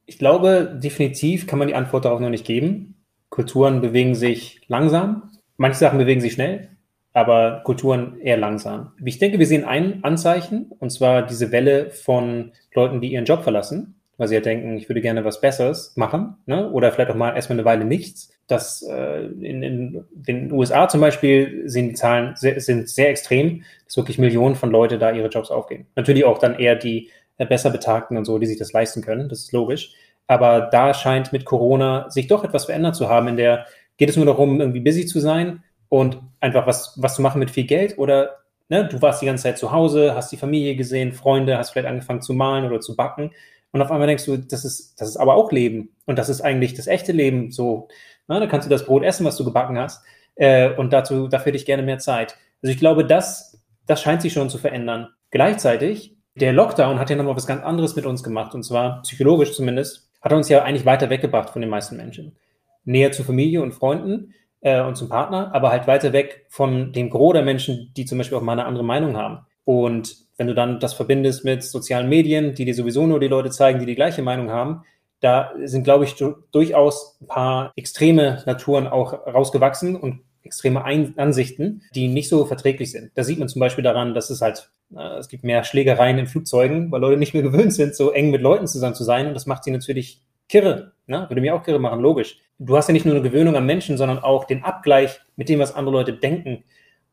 S1: Ich glaube, definitiv kann man die Antwort darauf noch nicht geben. Kulturen bewegen sich langsam. Manche Sachen bewegen sich schnell, aber Kulturen eher langsam. Ich denke, wir sehen ein Anzeichen, und zwar diese Welle von Leuten, die ihren Job verlassen, weil sie ja denken, ich würde gerne was Besseres machen, ne? oder vielleicht auch mal erstmal eine Weile nichts dass äh, in, in, den USA zum Beispiel sind die Zahlen sehr, sind sehr extrem, dass wirklich Millionen von Leute da ihre Jobs aufgeben. Natürlich auch dann eher die äh, besser Betagten und so, die sich das leisten können, das ist logisch. Aber da scheint mit Corona sich doch etwas verändert zu haben, in der geht es nur darum, irgendwie busy zu sein und einfach was, was zu machen mit viel Geld oder ne, du warst die ganze Zeit zu Hause, hast die Familie gesehen, Freunde, hast vielleicht angefangen zu malen oder zu backen und auf einmal denkst du, das ist, das ist aber auch Leben und das ist eigentlich das echte Leben so na, dann kannst du das Brot essen, was du gebacken hast. Äh, und dazu, dafür hätte ich gerne mehr Zeit. Also ich glaube, das, das scheint sich schon zu verändern. Gleichzeitig, der Lockdown hat ja nochmal was ganz anderes mit uns gemacht. Und zwar psychologisch zumindest, hat er uns ja eigentlich weiter weggebracht von den meisten Menschen. Näher zu Familie und Freunden äh, und zum Partner, aber halt weiter weg von dem Gros der Menschen, die zum Beispiel auch mal eine andere Meinung haben. Und wenn du dann das verbindest mit sozialen Medien, die dir sowieso nur die Leute zeigen, die die gleiche Meinung haben, da sind, glaube ich, durchaus ein paar extreme Naturen auch rausgewachsen und extreme Ein Ansichten, die nicht so verträglich sind. Da sieht man zum Beispiel daran, dass es halt, äh, es gibt mehr Schlägereien in Flugzeugen, weil Leute nicht mehr [LAUGHS] gewöhnt sind, so eng mit Leuten zusammen zu sein. Und das macht sie natürlich kirre. Ne? Würde mir auch kirre machen, logisch. Du hast ja nicht nur eine Gewöhnung am Menschen, sondern auch den Abgleich mit dem, was andere Leute denken.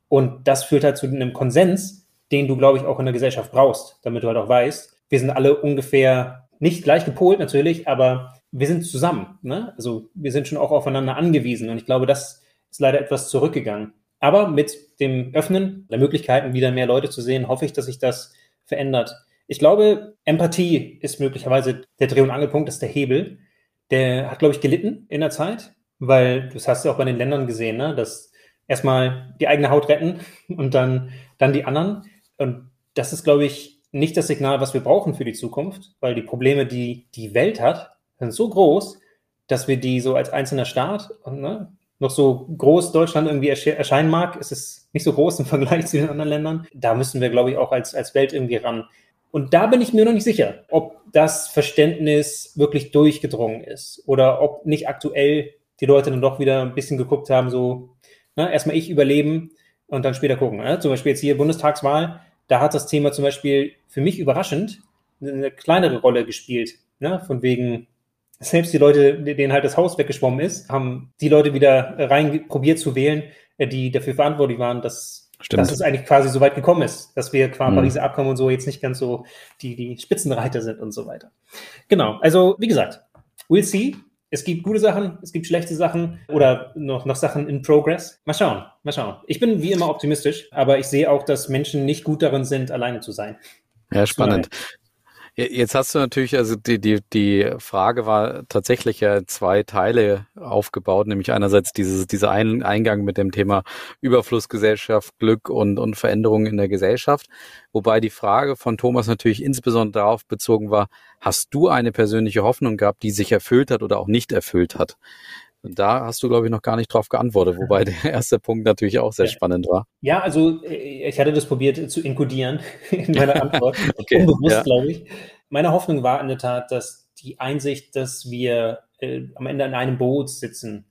S1: Und das führt halt zu einem Konsens, den du, glaube ich, auch in der Gesellschaft brauchst, damit du halt auch weißt, wir sind alle ungefähr nicht gleich gepolt natürlich, aber wir sind zusammen. Ne? Also wir sind schon auch aufeinander angewiesen. Und ich glaube, das ist leider etwas zurückgegangen. Aber mit dem Öffnen der Möglichkeiten, wieder mehr Leute zu sehen, hoffe ich, dass sich das verändert. Ich glaube, Empathie ist möglicherweise der Dreh- und Angelpunkt, das ist der Hebel. Der hat, glaube ich, gelitten in der Zeit, weil das hast du auch bei den Ländern gesehen, ne? dass erstmal die eigene Haut retten und dann, dann die anderen. Und das ist, glaube ich, nicht das Signal, was wir brauchen für die Zukunft, weil die Probleme, die die Welt hat, sind so groß, dass wir die so als einzelner Staat ne, noch so groß Deutschland irgendwie erscheinen mag, ist es nicht so groß im Vergleich zu den anderen Ländern. Da müssen wir, glaube ich, auch als, als Welt irgendwie ran. Und da bin ich mir noch nicht sicher, ob das Verständnis wirklich durchgedrungen ist oder ob nicht aktuell die Leute dann doch wieder ein bisschen geguckt haben, so ne, erstmal ich überleben und dann später gucken. Ne? Zum Beispiel jetzt hier Bundestagswahl, da hat das Thema zum Beispiel für mich überraschend eine kleinere Rolle gespielt Ne? Von wegen, selbst die Leute, denen halt das Haus weggeschwommen ist, haben die Leute wieder rein probiert zu wählen, äh, die dafür verantwortlich waren, dass, Stimmt. dass es eigentlich quasi so weit gekommen ist, dass wir qua mhm. Pariser Abkommen und so jetzt nicht ganz so die, die Spitzenreiter sind und so weiter. Genau, also wie gesagt, we'll see. Es gibt gute Sachen, es gibt schlechte Sachen oder noch, noch Sachen in Progress. Mal schauen, mal schauen. Ich bin wie immer optimistisch, aber ich sehe auch, dass Menschen nicht gut darin sind, alleine zu sein.
S3: Ja, spannend. Jetzt hast du natürlich, also die, die, die Frage war tatsächlich ja zwei Teile aufgebaut, nämlich einerseits dieses, dieser Ein Eingang mit dem Thema Überflussgesellschaft, Glück und, und Veränderungen in der Gesellschaft. Wobei die Frage von Thomas natürlich insbesondere darauf bezogen war, hast du eine persönliche Hoffnung gehabt, die sich erfüllt hat oder auch nicht erfüllt hat? Und da hast du, glaube ich, noch gar nicht drauf geantwortet, wobei der erste Punkt natürlich auch sehr ja. spannend war.
S1: Ja, also äh, ich hatte das probiert zu inkodieren [LAUGHS] in meiner [LAUGHS] Antwort. okay, Unbewusst, ja. glaube ich. Meine Hoffnung war in der Tat, dass die Einsicht, dass wir äh, am Ende in einem Boot sitzen,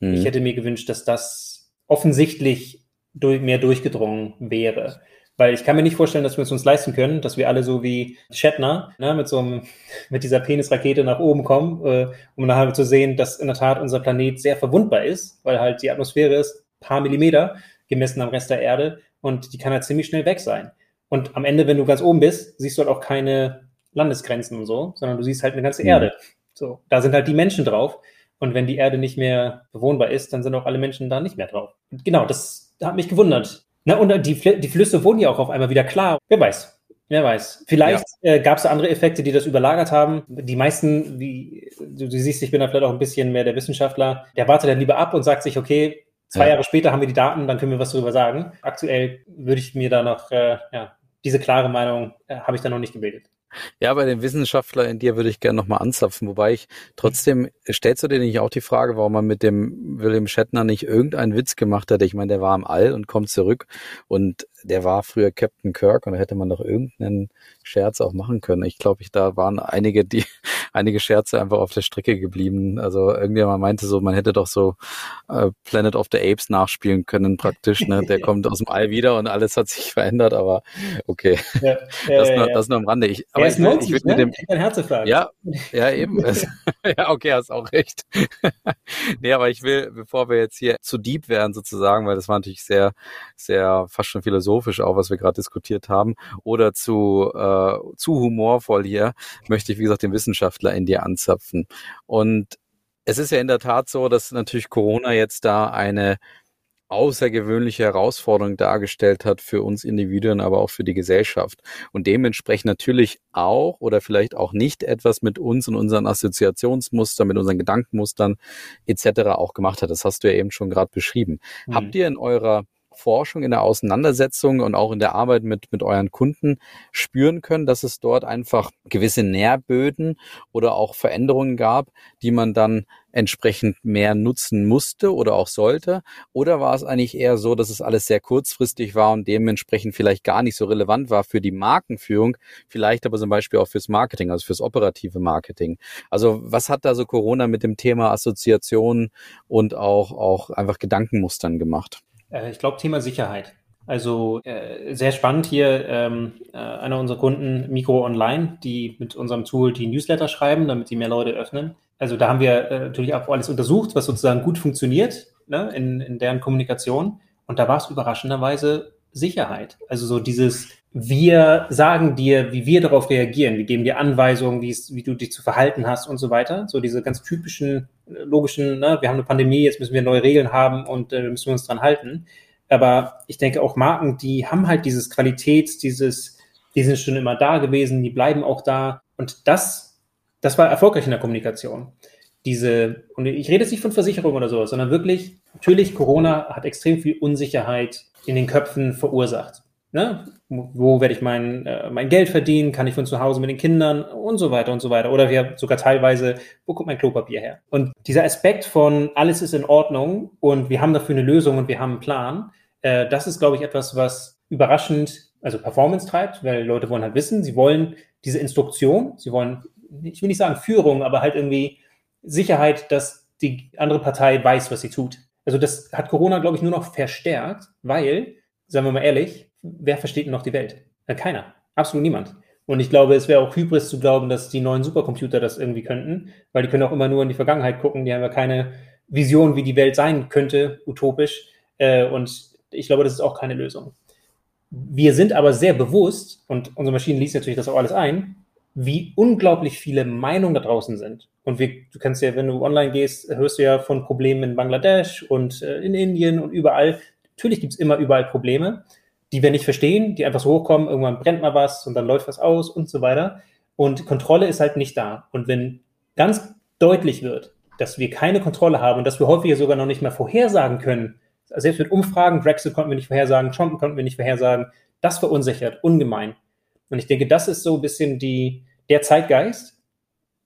S1: mhm. ich hätte mir gewünscht, dass das offensichtlich durch, mehr durchgedrungen wäre. Weil ich kann mir nicht vorstellen, dass wir es uns leisten können, dass wir alle so wie Shatner ne, mit so einem, [LAUGHS] mit dieser Penisrakete nach oben kommen, äh, um nachher zu sehen, dass in der Tat unser Planet sehr verwundbar ist, weil halt die Atmosphäre ist paar Millimeter gemessen am Rest der Erde und die kann halt ziemlich schnell weg sein. Und am Ende, wenn du ganz oben bist, siehst du halt auch keine Landesgrenzen und so, sondern du siehst halt eine ganze mhm. Erde. So, da sind halt die Menschen drauf. Und wenn die Erde nicht mehr bewohnbar ist, dann sind auch alle Menschen da nicht mehr drauf. Und genau, das hat mich gewundert. Na, und die, die Flüsse wurden ja auch auf einmal wieder klar. Wer weiß. Wer weiß. Vielleicht ja. äh, gab es andere Effekte, die das überlagert haben. Die meisten, wie du, du, siehst, ich bin da vielleicht auch ein bisschen mehr der Wissenschaftler, der wartet dann lieber ab und sagt sich, okay, zwei ja. Jahre später haben wir die Daten, dann können wir was darüber sagen. Aktuell würde ich mir da noch, äh, ja, diese klare Meinung äh, habe ich da noch nicht gebildet.
S3: Ja, bei dem Wissenschaftler in dir würde ich gerne nochmal anzapfen, wobei ich trotzdem, stellst du dir nicht auch die Frage, warum man mit dem William Shatner nicht irgendeinen Witz gemacht hat? Ich meine, der war im All und kommt zurück und der war früher Captain Kirk und da hätte man doch irgendeinen Scherz auch machen können. Ich glaube, ich da waren einige, die [LAUGHS] einige Scherze einfach auf der Strecke geblieben. Also irgendjemand meinte so, man hätte doch so äh, Planet of the Apes nachspielen können praktisch. Ne? Der [LAUGHS] kommt aus dem All wieder und alles hat sich verändert, aber okay. Ja, ja, [LAUGHS] das, ja, nur, das nur am Rande. Ich, aber
S1: ich, 90, ich würde ne? dem.
S3: Ja, ja eben. ja, okay, hast auch recht. nee, aber ich will, bevor wir jetzt hier zu deep werden sozusagen, weil das war natürlich sehr, sehr fast schon philosophisch auch, was wir gerade diskutiert haben, oder zu äh, zu humorvoll hier, möchte ich wie gesagt den Wissenschaftler in dir anzapfen. Und es ist ja in der Tat so, dass natürlich Corona jetzt da eine außergewöhnliche Herausforderung dargestellt hat für uns Individuen, aber auch für die Gesellschaft. Und dementsprechend natürlich auch oder vielleicht auch nicht etwas mit uns und unseren Assoziationsmustern, mit unseren Gedankenmustern etc. auch gemacht hat. Das hast du ja eben schon gerade beschrieben. Mhm. Habt ihr in eurer Forschung, in der Auseinandersetzung und auch in der Arbeit mit, mit euren Kunden spüren können, dass es dort einfach gewisse Nährböden oder auch Veränderungen gab, die man dann entsprechend mehr nutzen musste oder auch sollte? Oder war es eigentlich eher so, dass es alles sehr kurzfristig war und dementsprechend vielleicht gar nicht so relevant war für die Markenführung, vielleicht aber zum Beispiel auch fürs Marketing, also fürs operative Marketing? Also was hat da so Corona mit dem Thema Assoziation und auch, auch einfach Gedankenmustern gemacht?
S1: Äh, ich glaube, Thema Sicherheit. Also äh, sehr spannend hier, ähm, äh, einer unserer Kunden, Mikro Online, die mit unserem Tool die Newsletter schreiben, damit die mehr Leute öffnen. Also da haben wir äh, natürlich auch alles untersucht, was sozusagen gut funktioniert ne, in, in deren Kommunikation. Und da war es überraschenderweise Sicherheit. Also so dieses, wir sagen dir, wie wir darauf reagieren, wir geben dir Anweisungen, wie du dich zu verhalten hast und so weiter. So diese ganz typischen, äh, logischen, ne, wir haben eine Pandemie, jetzt müssen wir neue Regeln haben und äh, müssen wir uns dran halten. Aber ich denke auch Marken, die haben halt dieses Qualitäts, dieses, die sind schon immer da gewesen, die bleiben auch da. Und das, das war erfolgreich in der Kommunikation. Diese, und ich rede jetzt nicht von Versicherung oder sowas, sondern wirklich, natürlich, Corona hat extrem viel Unsicherheit in den Köpfen verursacht. Ne? Wo werde ich mein, äh, mein Geld verdienen? Kann ich von zu Hause mit den Kindern und so weiter und so weiter? Oder wir sogar teilweise, wo kommt mein Klopapier her? Und dieser Aspekt von alles ist in Ordnung und wir haben dafür eine Lösung und wir haben einen Plan, äh, das ist, glaube ich, etwas, was überraschend, also Performance treibt, weil Leute wollen halt wissen, sie wollen diese Instruktion, sie wollen, ich will nicht sagen Führung, aber halt irgendwie Sicherheit, dass die andere Partei weiß, was sie tut. Also das hat Corona, glaube ich, nur noch verstärkt, weil, sagen wir mal ehrlich, wer versteht noch die Welt? Ja, keiner. Absolut niemand. Und ich glaube, es wäre auch Hybris zu glauben, dass die neuen Supercomputer das irgendwie könnten, weil die können auch immer nur in die Vergangenheit gucken. Die haben ja keine Vision, wie die Welt sein könnte, utopisch. Äh, und ich glaube, das ist auch keine Lösung. Wir sind aber sehr bewusst, und unsere Maschine liest natürlich das auch alles ein, wie unglaublich viele Meinungen da draußen sind. Und wir, du kannst ja, wenn du online gehst, hörst du ja von Problemen in Bangladesch und äh, in Indien und überall. Natürlich gibt es immer überall Probleme die wir nicht verstehen, die einfach so hochkommen, irgendwann brennt mal was und dann läuft was aus und so weiter. Und Kontrolle ist halt nicht da. Und wenn ganz deutlich wird, dass wir keine Kontrolle haben und dass wir häufiger sogar noch nicht mehr vorhersagen können, selbst mit Umfragen, Brexit konnten wir nicht vorhersagen, Trump konnten wir nicht vorhersagen, das verunsichert ungemein. Und ich denke, das ist so ein bisschen die, der Zeitgeist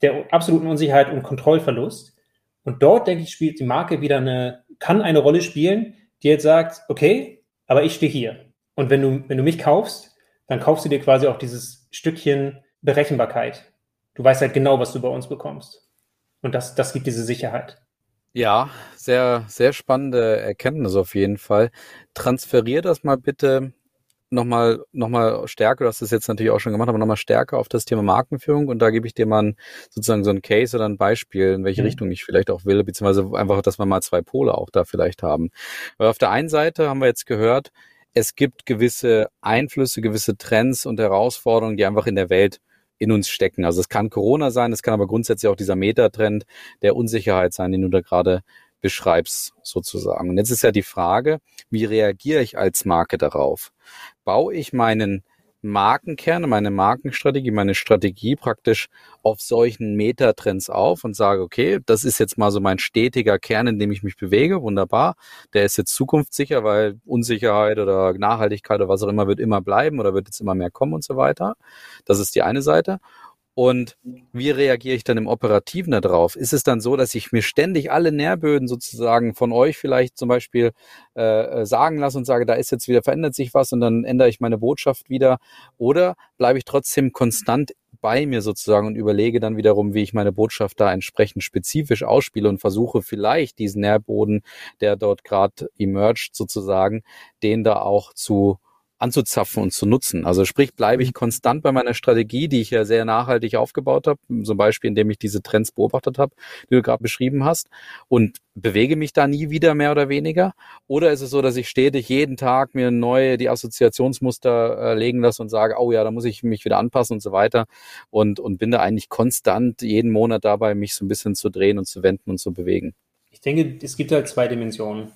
S1: der absoluten Unsicherheit und Kontrollverlust. Und dort, denke ich, spielt die Marke wieder eine, kann eine Rolle spielen, die jetzt sagt, okay, aber ich stehe hier. Und wenn du, wenn du mich kaufst, dann kaufst du dir quasi auch dieses Stückchen Berechenbarkeit. Du weißt halt genau, was du bei uns bekommst. Und das, das gibt diese Sicherheit.
S3: Ja, sehr, sehr spannende Erkenntnis auf jeden Fall. Transferier das mal bitte nochmal noch mal stärker, du hast das jetzt natürlich auch schon gemacht, aber nochmal stärker auf das Thema Markenführung und da gebe ich dir mal ein, sozusagen so ein Case oder ein Beispiel, in welche mhm. Richtung ich vielleicht auch will, beziehungsweise einfach, dass wir mal zwei Pole auch da vielleicht haben. Weil auf der einen Seite haben wir jetzt gehört, es gibt gewisse Einflüsse, gewisse Trends und Herausforderungen, die einfach in der Welt in uns stecken. Also es kann Corona sein, es kann aber grundsätzlich auch dieser Metatrend der Unsicherheit sein, den du da gerade beschreibst, sozusagen. Und jetzt ist ja die Frage, wie reagiere ich als Marke darauf? Baue ich meinen Markenkerne, meine Markenstrategie, meine Strategie praktisch auf solchen Metatrends auf und sage, okay, das ist jetzt mal so mein stetiger Kern, in dem ich mich bewege, wunderbar. Der ist jetzt zukunftssicher, weil Unsicherheit oder Nachhaltigkeit oder was auch immer wird immer bleiben oder wird jetzt immer mehr kommen und so weiter. Das ist die eine Seite. Und wie reagiere ich dann im Operativen darauf? Ist es dann so, dass ich mir ständig alle Nährböden sozusagen von euch vielleicht zum Beispiel äh, sagen lasse und sage, da ist jetzt wieder, verändert sich was und dann ändere ich meine Botschaft wieder? Oder bleibe ich trotzdem konstant bei mir sozusagen und überlege dann wiederum, wie ich meine Botschaft da entsprechend spezifisch ausspiele und versuche vielleicht diesen Nährboden, der dort gerade emerged sozusagen, den da auch zu anzuzapfen und zu nutzen. Also sprich, bleibe ich mhm. konstant bei meiner Strategie, die ich ja sehr nachhaltig aufgebaut habe, zum Beispiel indem ich diese Trends beobachtet habe, die du gerade beschrieben hast, und bewege mich da nie wieder mehr oder weniger? Oder ist es so, dass ich stetig jeden Tag mir neue die Assoziationsmuster äh, legen lasse und sage, oh ja, da muss ich mich wieder anpassen und so weiter und, und bin da eigentlich konstant jeden Monat dabei, mich so ein bisschen zu drehen und zu wenden und zu bewegen?
S1: Ich denke, es gibt halt zwei Dimensionen.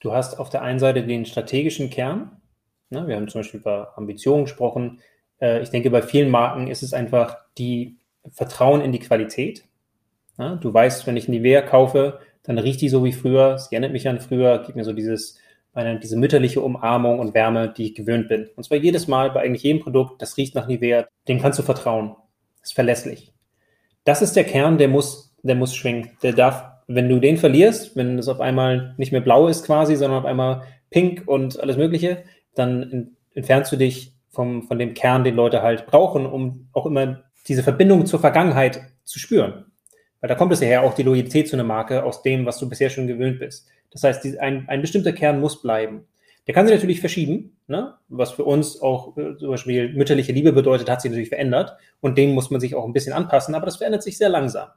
S1: Du hast auf der einen Seite den strategischen Kern, Ne? Wir haben zum Beispiel über Ambitionen gesprochen. Äh, ich denke, bei vielen Marken ist es einfach die Vertrauen in die Qualität. Ne? Du weißt, wenn ich Nivea kaufe, dann riecht die so wie früher. Sie erinnert mich an früher, gibt mir so dieses, eine, diese mütterliche Umarmung und Wärme, die ich gewöhnt bin. Und zwar jedes Mal bei eigentlich jedem Produkt, das riecht nach Nivea, dem kannst du vertrauen. Ist verlässlich. Das ist der Kern, der muss, der muss schwingen. Der darf, wenn du den verlierst, wenn es auf einmal nicht mehr blau ist quasi, sondern auf einmal pink und alles Mögliche, dann entfernst du dich vom, von dem Kern, den Leute halt brauchen, um auch immer diese Verbindung zur Vergangenheit zu spüren. Weil da kommt es ja her, auch die Loyalität zu einer Marke aus dem, was du bisher schon gewöhnt bist. Das heißt, ein, ein bestimmter Kern muss bleiben. Der kann sich natürlich verschieben, ne? was für uns auch äh, zum Beispiel mütterliche Liebe bedeutet, hat sich natürlich verändert und dem muss man sich auch ein bisschen anpassen, aber das verändert sich sehr langsam.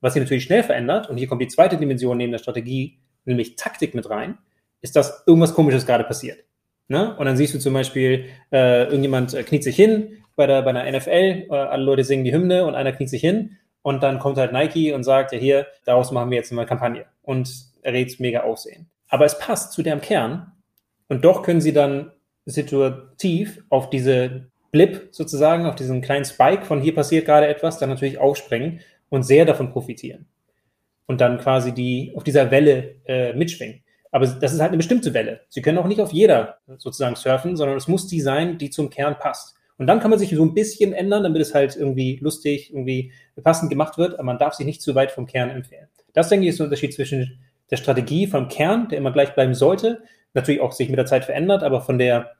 S1: Was sich natürlich schnell verändert, und hier kommt die zweite Dimension neben der Strategie, nämlich Taktik mit rein, ist, dass irgendwas Komisches gerade passiert. Ne? Und dann siehst du zum Beispiel, äh, irgendjemand äh, kniet sich hin bei der, bei einer NFL, äh, alle Leute singen die Hymne und einer kniet sich hin und dann kommt halt Nike und sagt, ja hier, daraus machen wir jetzt eine Kampagne und errät mega Aussehen. Aber es passt zu deren Kern und doch können sie dann situativ auf diese Blip sozusagen, auf diesen kleinen Spike von hier passiert gerade etwas, dann natürlich aufspringen und sehr davon profitieren. Und dann quasi die auf dieser Welle äh, mitschwingen. Aber das ist halt eine bestimmte Welle. Sie können auch nicht auf jeder sozusagen surfen, sondern es muss die sein, die zum Kern passt. Und dann kann man sich so ein bisschen ändern, damit es halt irgendwie lustig, irgendwie passend gemacht wird, aber man darf sich nicht zu weit vom Kern empfehlen. Das, denke ich, ist der Unterschied zwischen der Strategie vom Kern, der immer gleich bleiben sollte, natürlich auch sich mit der Zeit verändert, aber von der,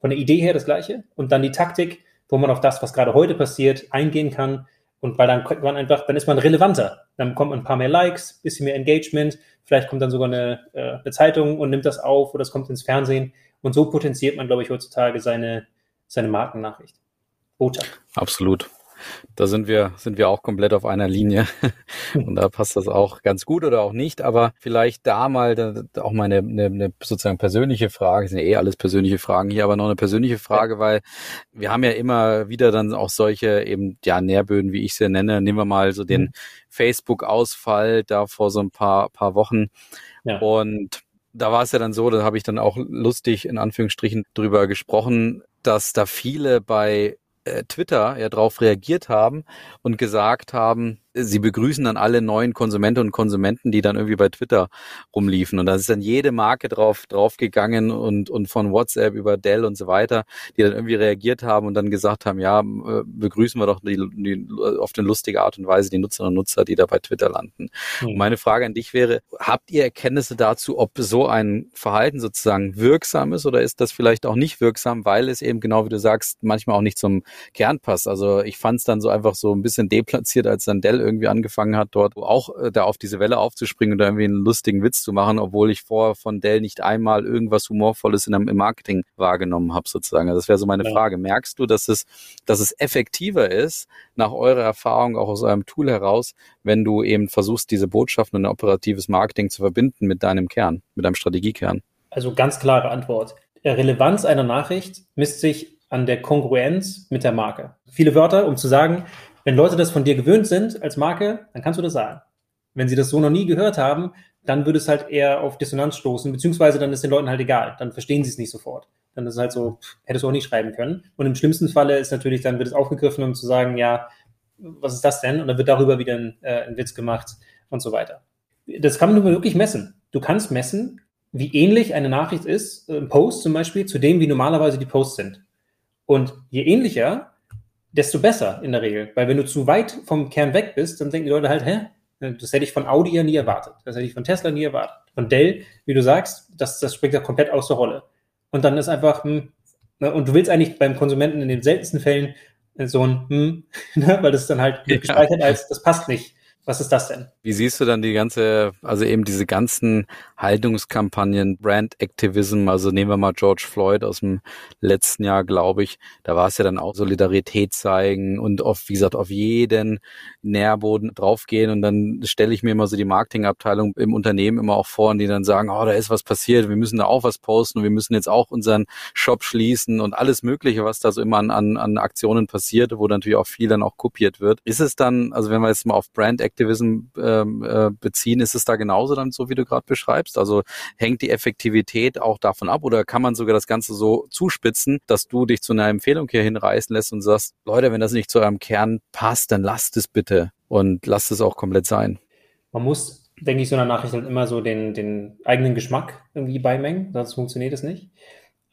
S1: von der Idee her das Gleiche. Und dann die Taktik, wo man auf das, was gerade heute passiert, eingehen kann, und weil dann man einfach, dann ist man relevanter. Dann bekommt man ein paar mehr Likes, bisschen mehr Engagement, vielleicht kommt dann sogar eine, äh, eine Zeitung und nimmt das auf oder es kommt ins Fernsehen. Und so potenziert man, glaube ich, heutzutage seine, seine Markennachricht. Botschaft.
S3: Absolut. Da sind wir, sind wir auch komplett auf einer Linie. [LAUGHS] Und da passt das auch ganz gut oder auch nicht. Aber vielleicht da mal auch mal eine, eine, eine sozusagen persönliche Frage. Das sind ja eh alles persönliche Fragen hier, aber noch eine persönliche Frage, weil wir haben ja immer wieder dann auch solche eben, ja, Nährböden, wie ich sie nenne. Nehmen wir mal so den mhm. Facebook-Ausfall da vor so ein paar, paar Wochen. Ja. Und da war es ja dann so, da habe ich dann auch lustig in Anführungsstrichen drüber gesprochen, dass da viele bei Twitter ja darauf reagiert haben und gesagt haben, sie begrüßen dann alle neuen Konsumenten und Konsumenten, die dann irgendwie bei Twitter rumliefen. Und da ist dann jede Marke drauf, draufgegangen und, und von WhatsApp über Dell und so weiter, die dann irgendwie reagiert haben und dann gesagt haben, ja, äh, begrüßen wir doch die, die, auf eine lustige Art und Weise die Nutzerinnen und Nutzer, die da bei Twitter landen. Mhm. meine Frage an dich wäre, habt ihr Erkenntnisse dazu, ob so ein Verhalten sozusagen wirksam ist oder ist das vielleicht auch nicht wirksam, weil es eben genau wie du sagst, manchmal auch nicht zum Kern passt? Also ich fand es dann so einfach so ein bisschen deplatziert, als dann Dell irgendwie angefangen hat, dort auch äh, da auf diese Welle aufzuspringen und da irgendwie einen lustigen Witz zu machen, obwohl ich vorher von Dell nicht einmal irgendwas Humorvolles in einem, im Marketing wahrgenommen habe, sozusagen. Also das wäre so meine ja. Frage. Merkst du, dass es, dass es effektiver ist, nach eurer Erfahrung auch aus eurem Tool heraus, wenn du eben versuchst, diese Botschaften und ein operatives Marketing zu verbinden mit deinem Kern, mit deinem Strategiekern?
S1: Also ganz klare Antwort. Relevanz einer Nachricht misst sich an der Kongruenz mit der Marke. Viele Wörter, um zu sagen, wenn Leute das von dir gewöhnt sind als Marke, dann kannst du das sagen. Wenn sie das so noch nie gehört haben, dann würde es halt eher auf Dissonanz stoßen, beziehungsweise dann ist den Leuten halt egal, dann verstehen sie es nicht sofort. Dann ist es halt so, pff, hättest du auch nicht schreiben können. Und im schlimmsten Falle ist natürlich, dann wird es aufgegriffen, um zu sagen, ja, was ist das denn? Und dann wird darüber wieder ein, äh, ein Witz gemacht und so weiter. Das kann man nur wirklich messen. Du kannst messen, wie ähnlich eine Nachricht ist, ein Post zum Beispiel, zu dem, wie normalerweise die Posts sind. Und je ähnlicher, desto besser in der Regel. Weil wenn du zu weit vom Kern weg bist, dann denken die Leute halt, hä? Das hätte ich von Audi ja nie erwartet. Das hätte ich von Tesla nie erwartet. Von Dell, wie du sagst, das, das springt ja komplett aus der Rolle. Und dann ist einfach, hm, ne, und du willst eigentlich beim Konsumenten in den seltensten Fällen so ein, hm, [LAUGHS] ne, weil das dann halt ja. gespeichert als, das passt nicht. Was ist das denn?
S3: Wie siehst du dann die ganze, also eben diese ganzen Haltungskampagnen, Brand Activism, also nehmen wir mal George Floyd aus dem letzten Jahr, glaube ich, da war es ja dann auch Solidarität zeigen und auf, wie gesagt, auf jeden Nährboden draufgehen und dann stelle ich mir immer so die Marketingabteilung im Unternehmen immer auch vor und die dann sagen, oh, da ist was passiert, wir müssen da auch was posten und wir müssen jetzt auch unseren Shop schließen und alles Mögliche, was da so immer an, an, an Aktionen passiert, wo natürlich auch viel dann auch kopiert wird. Ist es dann, also wenn wir jetzt mal auf Brand Activism ähm, äh, beziehen, ist es da genauso dann so, wie du gerade beschreibst? Also hängt die Effektivität auch davon ab oder kann man sogar das Ganze so zuspitzen, dass du dich zu einer Empfehlung hier hinreißen lässt und sagst, Leute, wenn das nicht zu eurem Kern passt, dann lasst es bitte und lasst es auch komplett sein.
S1: Man muss, denke ich, so einer Nachricht halt immer so den, den eigenen Geschmack irgendwie beimengen, sonst funktioniert es nicht.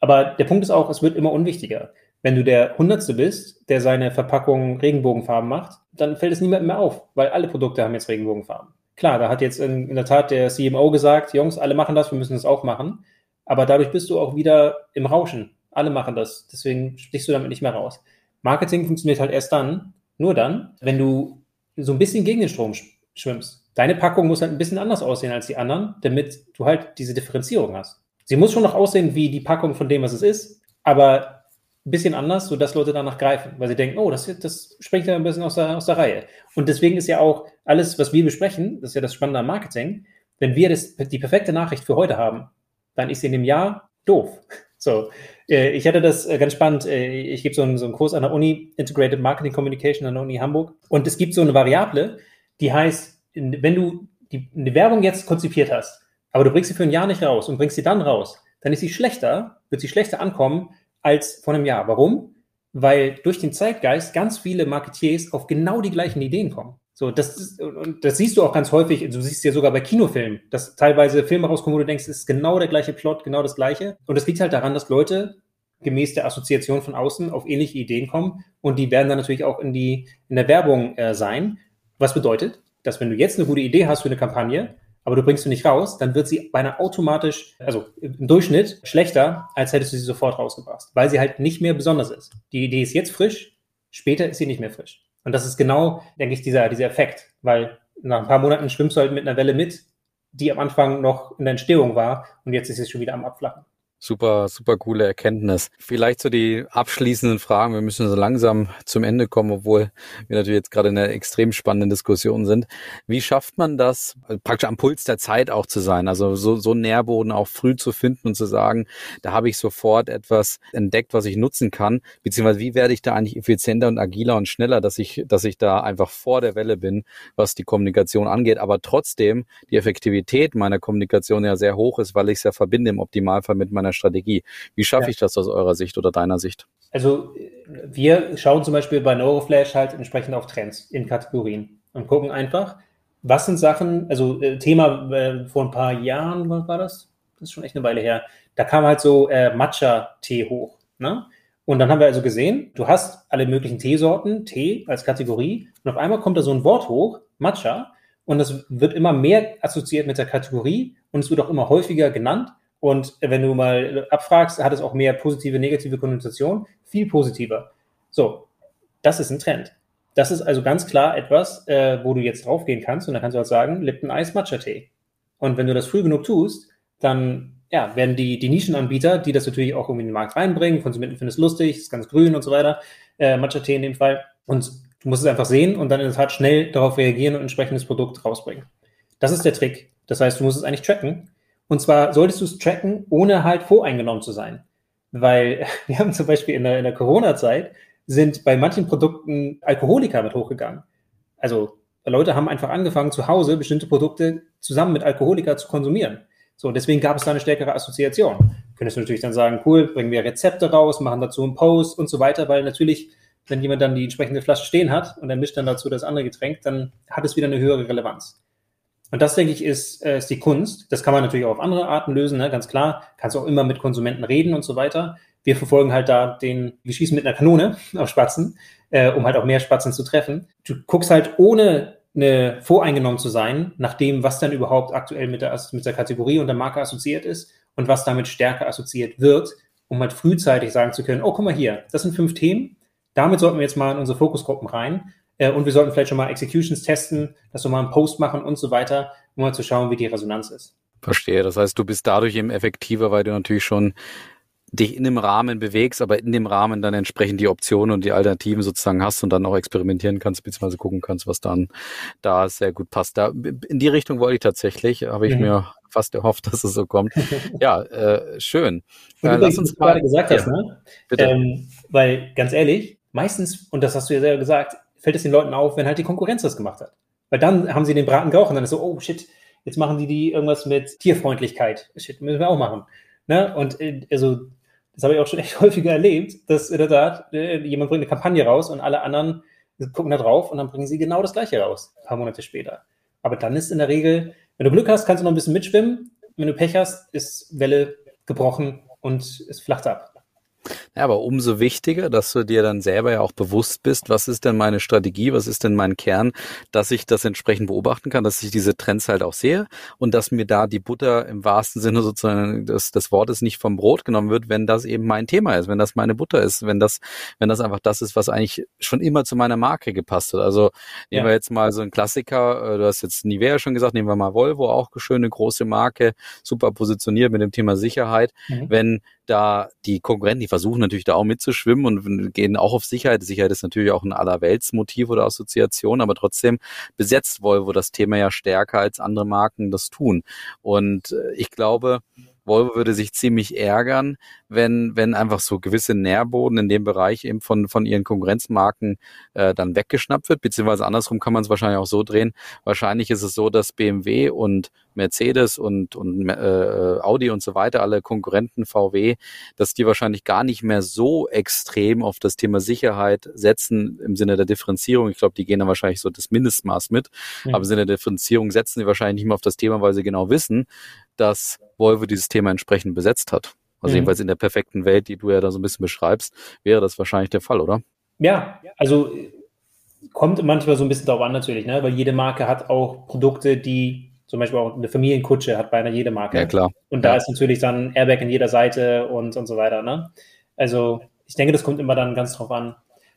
S1: Aber der Punkt ist auch, es wird immer unwichtiger. Wenn du der Hundertste bist, der seine Verpackung Regenbogenfarben macht, dann fällt es niemandem mehr auf, weil alle Produkte haben jetzt Regenbogenfarben. Klar, da hat jetzt in, in der Tat der CMO gesagt, Jungs, alle machen das, wir müssen das auch machen. Aber dadurch bist du auch wieder im Rauschen. Alle machen das. Deswegen stichst du damit nicht mehr raus. Marketing funktioniert halt erst dann, nur dann, wenn du so ein bisschen gegen den Strom schwimmst. Deine Packung muss halt ein bisschen anders aussehen als die anderen, damit du halt diese Differenzierung hast. Sie muss schon noch aussehen wie die Packung von dem, was es ist, aber ein bisschen anders, sodass Leute danach greifen, weil sie denken, oh, das, das springt ja ein bisschen aus der, aus der Reihe. Und deswegen ist ja auch alles, was wir besprechen, das ist ja das Spannende am Marketing, wenn wir das, die perfekte Nachricht für heute haben, dann ist sie in dem Jahr doof. [LAUGHS] So, äh, ich hatte das äh, ganz spannend. Äh, ich gebe so einen, so einen Kurs an der Uni, Integrated Marketing Communication an der Uni Hamburg. Und es gibt so eine Variable, die heißt, wenn du die, eine Werbung jetzt konzipiert hast, aber du bringst sie für ein Jahr nicht raus und bringst sie dann raus, dann ist sie schlechter, wird sie schlechter ankommen, als vor einem Jahr. Warum? Weil durch den Zeitgeist ganz viele Marketeers auf genau die gleichen Ideen kommen. So, das, und das siehst du auch ganz häufig, du siehst ja sogar bei Kinofilmen, dass teilweise Filme rauskommen, wo du denkst, es ist genau der gleiche Plot, genau das gleiche. Und das liegt halt daran, dass Leute gemäß der Assoziation von außen auf ähnliche Ideen kommen und die werden dann natürlich auch in die in der Werbung äh, sein. Was bedeutet, dass wenn du jetzt eine gute Idee hast für eine Kampagne, aber du bringst sie nicht raus, dann wird sie beinahe automatisch, also im Durchschnitt, schlechter, als hättest du sie sofort rausgebracht, weil sie halt nicht mehr besonders ist. Die Idee ist jetzt frisch, später ist sie nicht mehr frisch. Und das ist genau, denke ich, dieser, dieser Effekt, weil nach ein paar Monaten schwimmst du halt mit einer Welle mit, die am Anfang noch in der Entstehung war und jetzt ist sie schon wieder am Abflachen.
S3: Super, super coole Erkenntnis. Vielleicht so die abschließenden Fragen. Wir müssen so langsam zum Ende kommen, obwohl wir natürlich jetzt gerade in einer extrem spannenden Diskussion sind. Wie schafft man das, praktisch am Puls der Zeit auch zu sein? Also so, so Nährboden auch früh zu finden und zu sagen, da habe ich sofort etwas entdeckt, was ich nutzen kann. Beziehungsweise wie werde ich da eigentlich effizienter und agiler und schneller, dass ich, dass ich da einfach vor der Welle bin, was die Kommunikation angeht, aber trotzdem die Effektivität meiner Kommunikation ja sehr hoch ist, weil ich es ja verbinde im Optimalfall mit meiner Strategie. Wie schaffe ja. ich das aus eurer Sicht oder deiner Sicht?
S1: Also wir schauen zum Beispiel bei Neuroflash halt entsprechend auf Trends in Kategorien und gucken einfach, was sind Sachen, also äh, Thema äh, vor ein paar Jahren, was war das? Das ist schon echt eine Weile her. Da kam halt so äh, Matcha-Tee hoch. Ne? Und dann haben wir also gesehen, du hast alle möglichen Teesorten, Tee als Kategorie, und auf einmal kommt da so ein Wort hoch, Matcha, und es wird immer mehr assoziiert mit der Kategorie und es wird auch immer häufiger genannt. Und wenn du mal abfragst, hat es auch mehr positive, negative Konnotation, viel positiver. So, das ist ein Trend. Das ist also ganz klar etwas, äh, wo du jetzt draufgehen kannst und dann kannst du halt sagen, Lipton Ice Matcha Tee. Und wenn du das früh genug tust, dann ja, werden die, die Nischenanbieter, die das natürlich auch irgendwie in den Markt reinbringen, Konsumenten finden es lustig, ist ganz grün und so weiter, äh, Matcha Tee in dem Fall. Und du musst es einfach sehen und dann in der Tat schnell darauf reagieren und entsprechendes Produkt rausbringen. Das ist der Trick. Das heißt, du musst es eigentlich tracken und zwar solltest du es tracken, ohne halt voreingenommen zu sein. Weil [LAUGHS] wir haben zum Beispiel in der, in der Corona-Zeit sind bei manchen Produkten Alkoholiker mit hochgegangen. Also Leute haben einfach angefangen, zu Hause bestimmte Produkte zusammen mit Alkoholiker zu konsumieren. So, deswegen gab es da eine stärkere Assoziation. Könntest du natürlich dann sagen, cool, bringen wir Rezepte raus, machen dazu einen Post und so weiter, weil natürlich, wenn jemand dann die entsprechende Flasche stehen hat und er mischt dann dazu das andere Getränk, dann hat es wieder eine höhere Relevanz. Und das, denke ich, ist, äh, ist die Kunst. Das kann man natürlich auch auf andere Arten lösen, ne? ganz klar. Kannst auch immer mit Konsumenten reden und so weiter. Wir verfolgen halt da den, wir schießen mit einer Kanone [LAUGHS] auf Spatzen, äh, um halt auch mehr Spatzen zu treffen. Du guckst halt ohne eine voreingenommen zu sein, nach dem, was dann überhaupt aktuell mit der, mit der Kategorie und der Marke assoziiert ist und was damit stärker assoziiert wird, um halt frühzeitig sagen zu können, oh, guck mal hier, das sind fünf Themen, damit sollten wir jetzt mal in unsere Fokusgruppen rein äh, und wir sollten vielleicht schon mal Executions testen, dass wir mal einen Post machen und so weiter, um mal zu schauen, wie die Resonanz ist.
S3: Verstehe. Das heißt, du bist dadurch eben effektiver, weil du natürlich schon dich in dem Rahmen bewegst, aber in dem Rahmen dann entsprechend die Optionen und die Alternativen sozusagen hast und dann auch experimentieren kannst, beziehungsweise gucken kannst, was dann da sehr gut passt. Da, in die Richtung wollte ich tatsächlich, habe ich mhm. mir fast erhofft, [LAUGHS] dass es so kommt. ja, äh, schön.
S1: Äh, lass uns gerade gesagt hast, ne? Bitte. Ähm, weil ganz ehrlich, meistens, und das hast du ja selber gesagt, fällt es den Leuten auf, wenn halt die Konkurrenz das gemacht hat. Weil dann haben sie den Braten geraucht und dann ist so, oh shit, jetzt machen die die irgendwas mit Tierfreundlichkeit. Shit, müssen wir auch machen. Ne? Und äh, also, das habe ich auch schon echt [LAUGHS] häufiger erlebt, dass in der Tat äh, jemand bringt eine Kampagne raus und alle anderen gucken da drauf und dann bringen sie genau das Gleiche raus, ein paar Monate später. Aber dann ist in der Regel, wenn du Glück hast, kannst du noch ein bisschen mitschwimmen. Wenn du Pech hast, ist Welle gebrochen und es flacht ab.
S3: Ja, aber umso wichtiger, dass du dir dann selber ja auch bewusst bist, was ist denn meine Strategie, was ist denn mein Kern, dass ich das entsprechend beobachten kann, dass ich diese Trends halt auch sehe und dass mir da die Butter im wahrsten Sinne sozusagen des, des Wortes nicht vom Brot genommen wird, wenn das eben mein Thema ist, wenn das meine Butter ist, wenn das, wenn das einfach das ist, was eigentlich schon immer zu meiner Marke gepasst hat. Also nehmen ja. wir jetzt mal so einen Klassiker, äh, du hast jetzt Nivea schon gesagt, nehmen wir mal Volvo, auch eine schöne große Marke, super positioniert mit dem Thema Sicherheit. Mhm. Wenn da die Konkurrenten, die versuchen natürlich da auch mitzuschwimmen und gehen auch auf Sicherheit. Sicherheit ist natürlich auch ein Allerweltsmotiv oder Assoziation, aber trotzdem besetzt Volvo das Thema ja stärker als andere Marken das tun. Und äh, ich glaube, Volvo würde sich ziemlich ärgern, wenn, wenn einfach so gewisse Nährboden in dem Bereich eben von, von ihren Konkurrenzmarken äh, dann weggeschnappt wird, beziehungsweise andersrum kann man es wahrscheinlich auch so drehen. Wahrscheinlich ist es so, dass BMW und Mercedes und, und äh, Audi und so weiter, alle Konkurrenten VW, dass die wahrscheinlich gar nicht mehr so extrem auf das Thema Sicherheit setzen im Sinne der Differenzierung. Ich glaube, die gehen dann wahrscheinlich so das Mindestmaß mit. Mhm. Aber im Sinne der Differenzierung setzen sie wahrscheinlich nicht mehr auf das Thema, weil sie genau wissen, dass Volvo dieses Thema entsprechend besetzt hat. Also mhm. jedenfalls in der perfekten Welt, die du ja da so ein bisschen beschreibst, wäre das wahrscheinlich der Fall, oder?
S1: Ja, also kommt manchmal so ein bisschen darauf an natürlich, ne? weil jede Marke hat auch Produkte, die zum Beispiel auch eine Familienkutsche hat beinahe jede Marke.
S3: Ja, klar.
S1: Und da
S3: ja.
S1: ist natürlich dann Airbag in jeder Seite und, und so weiter. Ne? Also ich denke, das kommt immer dann ganz drauf an.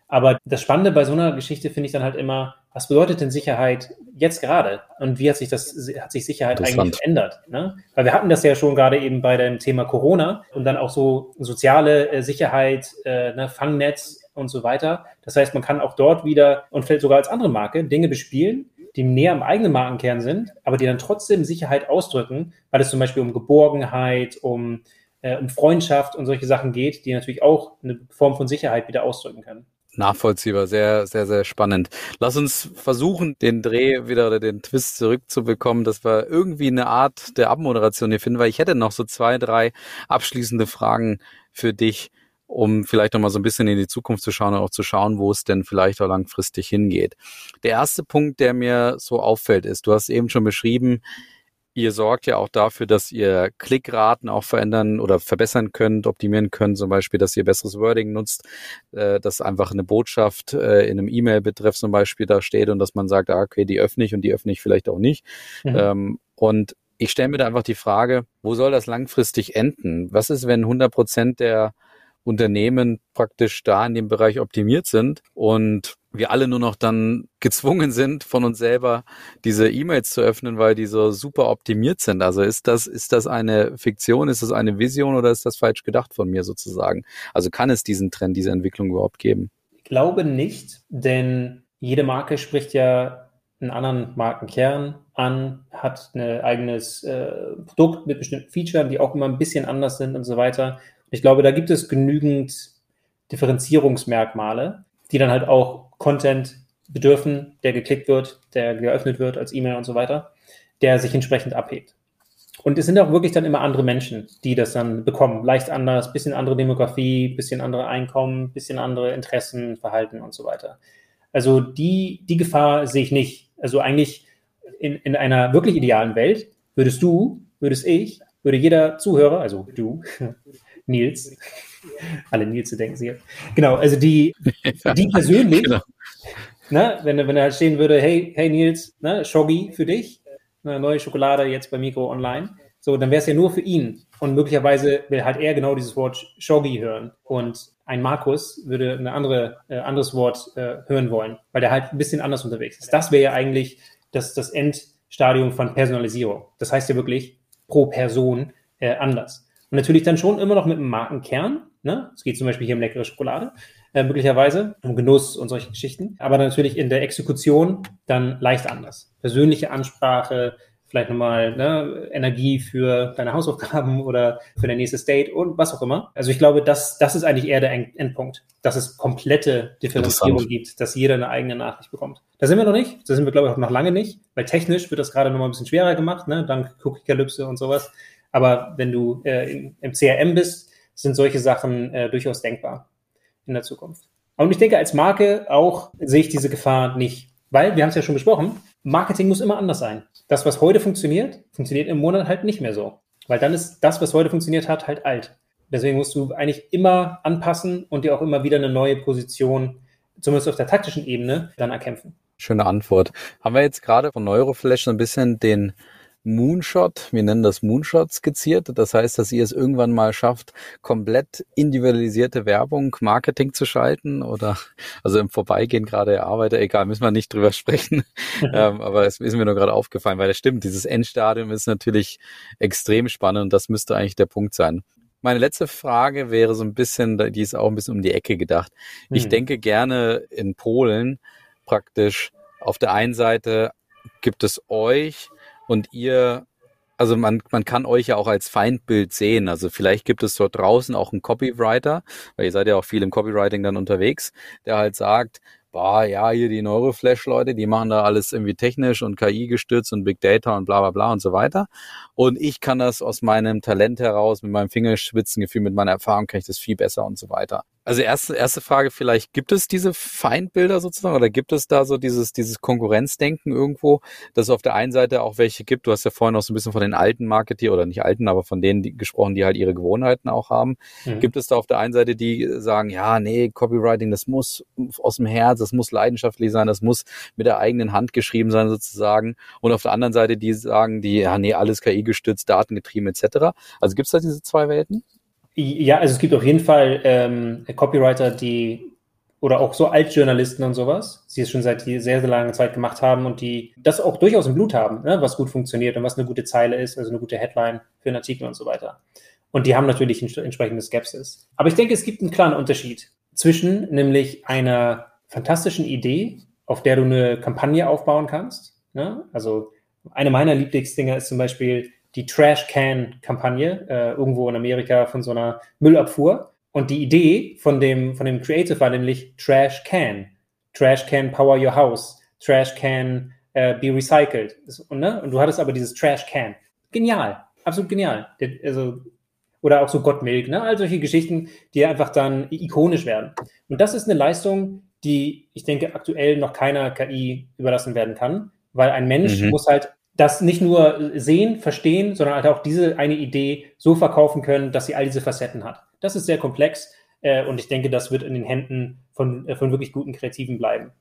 S1: Aber das Spannende bei so einer Geschichte finde ich dann halt immer, was bedeutet denn Sicherheit jetzt gerade? Und wie hat sich das, hat sich Sicherheit eigentlich verändert? Ne? Weil wir hatten das ja schon gerade eben bei dem Thema Corona und dann auch so soziale äh, Sicherheit, äh, ne, Fangnetz und so weiter. Das heißt, man kann auch dort wieder und vielleicht sogar als andere Marke Dinge bespielen, die näher am eigenen Markenkern sind, aber die dann trotzdem Sicherheit ausdrücken, weil es zum Beispiel um Geborgenheit, um, äh, um Freundschaft und solche Sachen geht, die natürlich auch eine Form von Sicherheit wieder ausdrücken können.
S3: Nachvollziehbar, sehr, sehr, sehr spannend. Lass uns versuchen, den Dreh wieder oder den Twist zurückzubekommen, dass wir irgendwie eine Art der Abmoderation hier finden, weil ich hätte noch so zwei, drei abschließende Fragen für dich um vielleicht nochmal so ein bisschen in die Zukunft zu schauen und auch zu schauen, wo es denn vielleicht auch langfristig hingeht. Der erste Punkt, der mir so auffällt, ist, du hast eben schon beschrieben, ihr sorgt ja auch dafür, dass ihr Klickraten auch verändern oder verbessern könnt, optimieren könnt, zum Beispiel, dass ihr besseres Wording nutzt, äh, dass einfach eine Botschaft äh, in einem E-Mail-Betreff zum Beispiel da steht und dass man sagt, ah, okay, die öffne ich und die öffne ich vielleicht auch nicht. Mhm. Ähm, und ich stelle mir da einfach die Frage, wo soll das langfristig enden? Was ist, wenn 100 Prozent der Unternehmen praktisch da in dem Bereich optimiert sind und wir alle nur noch dann gezwungen sind, von uns selber diese E-Mails zu öffnen, weil die so super optimiert sind. Also ist das, ist das eine Fiktion, ist das eine Vision oder ist das falsch gedacht von mir sozusagen? Also kann es diesen Trend, diese Entwicklung überhaupt geben?
S1: Ich glaube nicht, denn jede Marke spricht ja einen anderen Markenkern an, hat ein eigenes äh, Produkt mit bestimmten Features, die auch immer ein bisschen anders sind und so weiter. Ich glaube, da gibt es genügend Differenzierungsmerkmale, die dann halt auch Content bedürfen, der geklickt wird, der geöffnet wird als E-Mail und so weiter, der sich entsprechend abhebt. Und es sind auch wirklich dann immer andere Menschen, die das dann bekommen. Leicht anders, bisschen andere Demografie, bisschen andere Einkommen, bisschen andere Interessen, Verhalten und so weiter. Also die, die Gefahr sehe ich nicht. Also eigentlich in, in einer wirklich idealen Welt würdest du, würdest ich, würde jeder Zuhörer, also du, [LAUGHS] Nils. Alle Nils denken sie. Genau, also die, [LAUGHS] die persönlich, genau. ne, wenn, wenn er halt stehen würde, hey, hey Nils, ne, Shoggy für dich, eine neue Schokolade jetzt bei Mikro online. So, dann wäre es ja nur für ihn. Und möglicherweise will halt er genau dieses Wort Shoggy hören. Und ein Markus würde ein andere, äh, anderes Wort äh, hören wollen, weil der halt ein bisschen anders unterwegs ist. Das wäre ja eigentlich das, das Endstadium von Personalisierung. Das heißt ja wirklich pro Person äh, anders. Und natürlich dann schon immer noch mit einem Markenkern. Ne? Es geht zum Beispiel hier um leckere Schokolade, äh, möglicherweise, um Genuss und solche Geschichten. Aber natürlich in der Exekution dann leicht anders. Persönliche Ansprache, vielleicht nochmal ne, Energie für deine Hausaufgaben [LAUGHS] oder für dein nächstes Date und was auch immer. Also ich glaube, das, das ist eigentlich eher der Endpunkt, dass es komplette Differenzierung gibt, dass jeder eine eigene Nachricht bekommt. Da sind wir noch nicht, da sind wir, glaube ich, auch noch lange nicht, weil technisch wird das gerade nochmal ein bisschen schwerer gemacht, ne? dank Cookie-Kalypse und sowas. Aber wenn du äh, im, im CRM bist, sind solche Sachen äh, durchaus denkbar in der Zukunft. Und ich denke, als Marke auch sehe ich diese Gefahr nicht, weil, wir haben es ja schon besprochen, Marketing muss immer anders sein. Das, was heute funktioniert, funktioniert im Monat halt nicht mehr so. Weil dann ist das, was heute funktioniert hat, halt alt. Deswegen musst du eigentlich immer anpassen und dir auch immer wieder eine neue Position, zumindest auf der taktischen Ebene, dann erkämpfen.
S3: Schöne Antwort. Haben wir jetzt gerade von Neuroflash so ein bisschen den Moonshot, wir nennen das Moonshot skizziert. Das heißt, dass ihr es irgendwann mal schafft, komplett individualisierte Werbung, Marketing zu schalten oder also im Vorbeigehen gerade erarbeite, egal, müssen wir nicht drüber sprechen. [LAUGHS] ähm, aber es ist mir nur gerade aufgefallen, weil das stimmt, dieses Endstadium ist natürlich extrem spannend und das müsste eigentlich der Punkt sein. Meine letzte Frage wäre so ein bisschen, die ist auch ein bisschen um die Ecke gedacht. Ich hm. denke gerne in Polen praktisch auf der einen Seite gibt es euch und ihr, also man, man kann euch ja auch als Feindbild sehen. Also vielleicht gibt es dort draußen auch einen Copywriter, weil ihr seid ja auch viel im Copywriting dann unterwegs, der halt sagt, boah, ja, hier die Neuroflash-Leute, die machen da alles irgendwie technisch und KI gestützt und Big Data und bla bla bla und so weiter. Und ich kann das aus meinem Talent heraus, mit meinem Fingerspitzengefühl, mit meiner Erfahrung kann ich das viel besser und so weiter. Also erste, erste Frage vielleicht, gibt es diese Feindbilder sozusagen oder gibt es da so dieses, dieses Konkurrenzdenken irgendwo, dass es auf der einen Seite auch welche gibt? Du hast ja vorhin auch so ein bisschen von den alten Marketeer oder nicht alten, aber von denen die, gesprochen, die halt ihre Gewohnheiten auch haben. Mhm. Gibt es da auf der einen Seite die sagen, ja, nee, Copywriting, das muss aus dem Herz, das muss leidenschaftlich sein, das muss mit der eigenen Hand geschrieben sein sozusagen. Und auf der anderen Seite die sagen, die, ja, nee, alles KI gestützt, datengetrieben etc. Also gibt es da diese zwei Welten?
S1: Ja, also es gibt auf jeden Fall ähm, Copywriter, die oder auch so Altjournalisten und sowas, die es schon seit sehr, sehr langer Zeit gemacht haben und die das auch durchaus im Blut haben, ne, was gut funktioniert und was eine gute Zeile ist, also eine gute Headline für einen Artikel und so weiter. Und die haben natürlich entsprechende Skepsis. Aber ich denke, es gibt einen klaren Unterschied zwischen nämlich einer fantastischen Idee, auf der du eine Kampagne aufbauen kannst. Ne? Also eine meiner Lieblingsdinger ist zum Beispiel die Trash Can Kampagne äh, irgendwo in Amerika von so einer Müllabfuhr. Und die Idee von dem, von dem Creative war nämlich Trash Can. Trash Can Power Your House. Trash Can äh, Be Recycled. Und, ne? und du hattest aber dieses Trash Can. Genial. Absolut genial. Also, oder auch so Gottmilk, ne? All solche Geschichten, die einfach dann ikonisch werden. Und das ist eine Leistung, die ich denke aktuell noch keiner KI überlassen werden kann, weil ein Mensch mhm. muss halt das nicht nur sehen, verstehen, sondern halt auch diese eine Idee so verkaufen können, dass sie all diese Facetten hat. Das ist sehr komplex äh, und ich denke, das wird in den Händen von, äh, von wirklich guten Kreativen bleiben.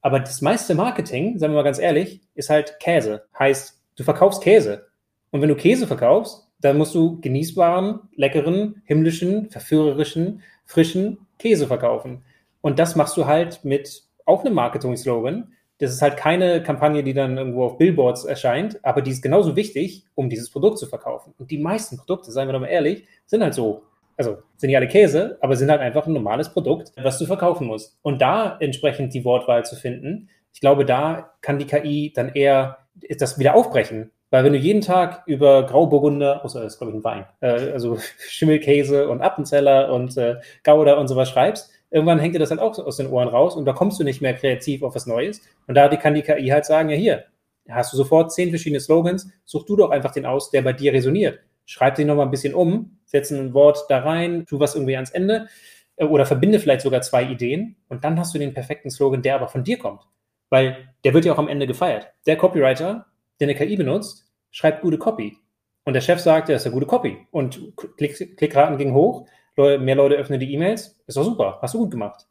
S1: Aber das meiste Marketing, sagen wir mal ganz ehrlich, ist halt Käse. Heißt, du verkaufst Käse. Und wenn du Käse verkaufst, dann musst du genießbaren, leckeren, himmlischen, verführerischen, frischen Käse verkaufen. Und das machst du halt mit auch einem Marketing-Slogan, das ist halt keine Kampagne, die dann irgendwo auf Billboards erscheint, aber die ist genauso wichtig, um dieses Produkt zu verkaufen. Und die meisten Produkte, seien wir doch mal ehrlich, sind halt so. Also sind nicht alle Käse, aber sind halt einfach ein normales Produkt, was du verkaufen musst. Und da entsprechend die Wortwahl zu finden, ich glaube, da kann die KI dann eher das wieder aufbrechen. Weil wenn du jeden Tag über Grauburgunder, außer das ist glaube ich ein Wein, äh, also [LAUGHS] Schimmelkäse und Appenzeller und äh, Gouda und sowas schreibst, irgendwann hängt dir das halt auch aus den Ohren raus und da kommst du nicht mehr kreativ auf was Neues. Und da kann die KI halt sagen, ja hier, hast du sofort zehn verschiedene Slogans, such du doch einfach den aus, der bei dir resoniert. Schreib den nochmal ein bisschen um, setz ein Wort da rein, tu was irgendwie ans Ende äh, oder verbinde vielleicht sogar zwei Ideen und dann hast du den perfekten Slogan, der aber von dir kommt. Weil der wird ja auch am Ende gefeiert. Der Copywriter, der eine KI benutzt, schreibt gute Copy. Und der Chef sagt, ja, ist eine gute Copy. Und Klick, Klickraten gingen hoch mehr Leute öffnen die E-Mails, ist doch super, hast du gut gemacht.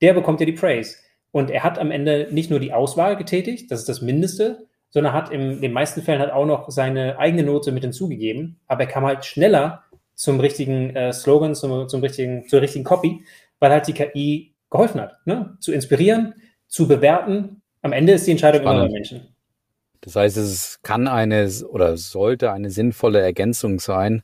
S1: Der bekommt ja die Praise. Und er hat am Ende nicht nur die Auswahl getätigt, das ist das Mindeste, sondern hat in den meisten Fällen halt auch noch seine eigene Note mit hinzugegeben. Aber er kam halt schneller zum richtigen äh, Slogan, zum, zum richtigen, zur richtigen Copy, weil halt die KI geholfen hat, ne? zu inspirieren, zu bewerten. Am Ende ist die Entscheidung Spannend. immer bei Menschen.
S3: Das heißt, es kann eine oder sollte eine sinnvolle Ergänzung sein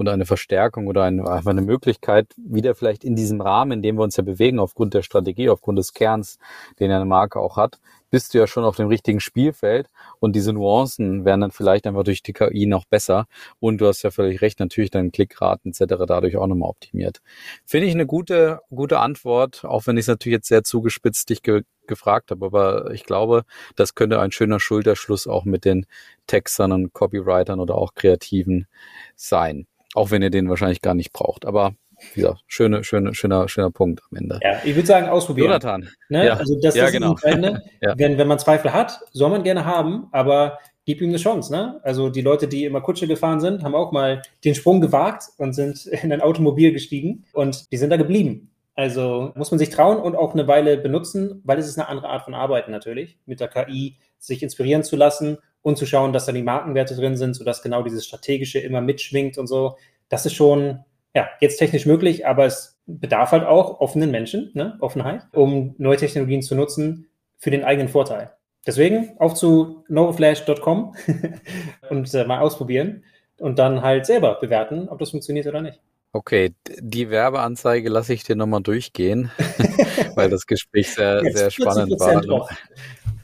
S3: oder eine Verstärkung oder eine, einfach eine Möglichkeit, wieder vielleicht in diesem Rahmen, in dem wir uns ja bewegen, aufgrund der Strategie, aufgrund des Kerns, den eine Marke auch hat, bist du ja schon auf dem richtigen Spielfeld und diese Nuancen werden dann vielleicht einfach durch die KI noch besser und du hast ja völlig recht, natürlich deine Klickraten etc. dadurch auch nochmal optimiert. Finde ich eine gute, gute Antwort, auch wenn ich es natürlich jetzt sehr zugespitzt dich ge gefragt habe, aber ich glaube, das könnte ein schöner Schulterschluss auch mit den Textern und Copywritern oder auch Kreativen sein. Auch wenn ihr den wahrscheinlich gar nicht braucht. Aber wie gesagt, schöne, schöne, schöner, schöner Punkt am Ende.
S1: Ja, ich würde sagen, ausprobieren.
S3: Jonathan.
S1: Ne? Ja. Also das,
S3: ja,
S1: das
S3: genau.
S1: ist Ende. [LAUGHS] ja. wenn, wenn man Zweifel hat, soll man gerne haben, aber gib ihm eine Chance. Ne? Also die Leute, die immer Kutsche gefahren sind, haben auch mal den Sprung gewagt und sind [LAUGHS] in ein Automobil gestiegen und die sind da geblieben. Also muss man sich trauen und auch eine Weile benutzen, weil es ist eine andere Art von Arbeiten natürlich, mit der KI sich inspirieren zu lassen und zu schauen, dass da die Markenwerte drin sind, sodass genau dieses Strategische immer mitschwingt und so. Das ist schon, ja, jetzt technisch möglich, aber es bedarf halt auch offenen Menschen, ne? Offenheit, um neue Technologien zu nutzen für den eigenen Vorteil. Deswegen auf zu novoflash.com [LAUGHS] und äh, mal ausprobieren und dann halt selber bewerten, ob das funktioniert oder nicht.
S3: Okay, die Werbeanzeige lasse ich dir nochmal durchgehen, [LAUGHS] weil das Gespräch sehr, sehr spannend war.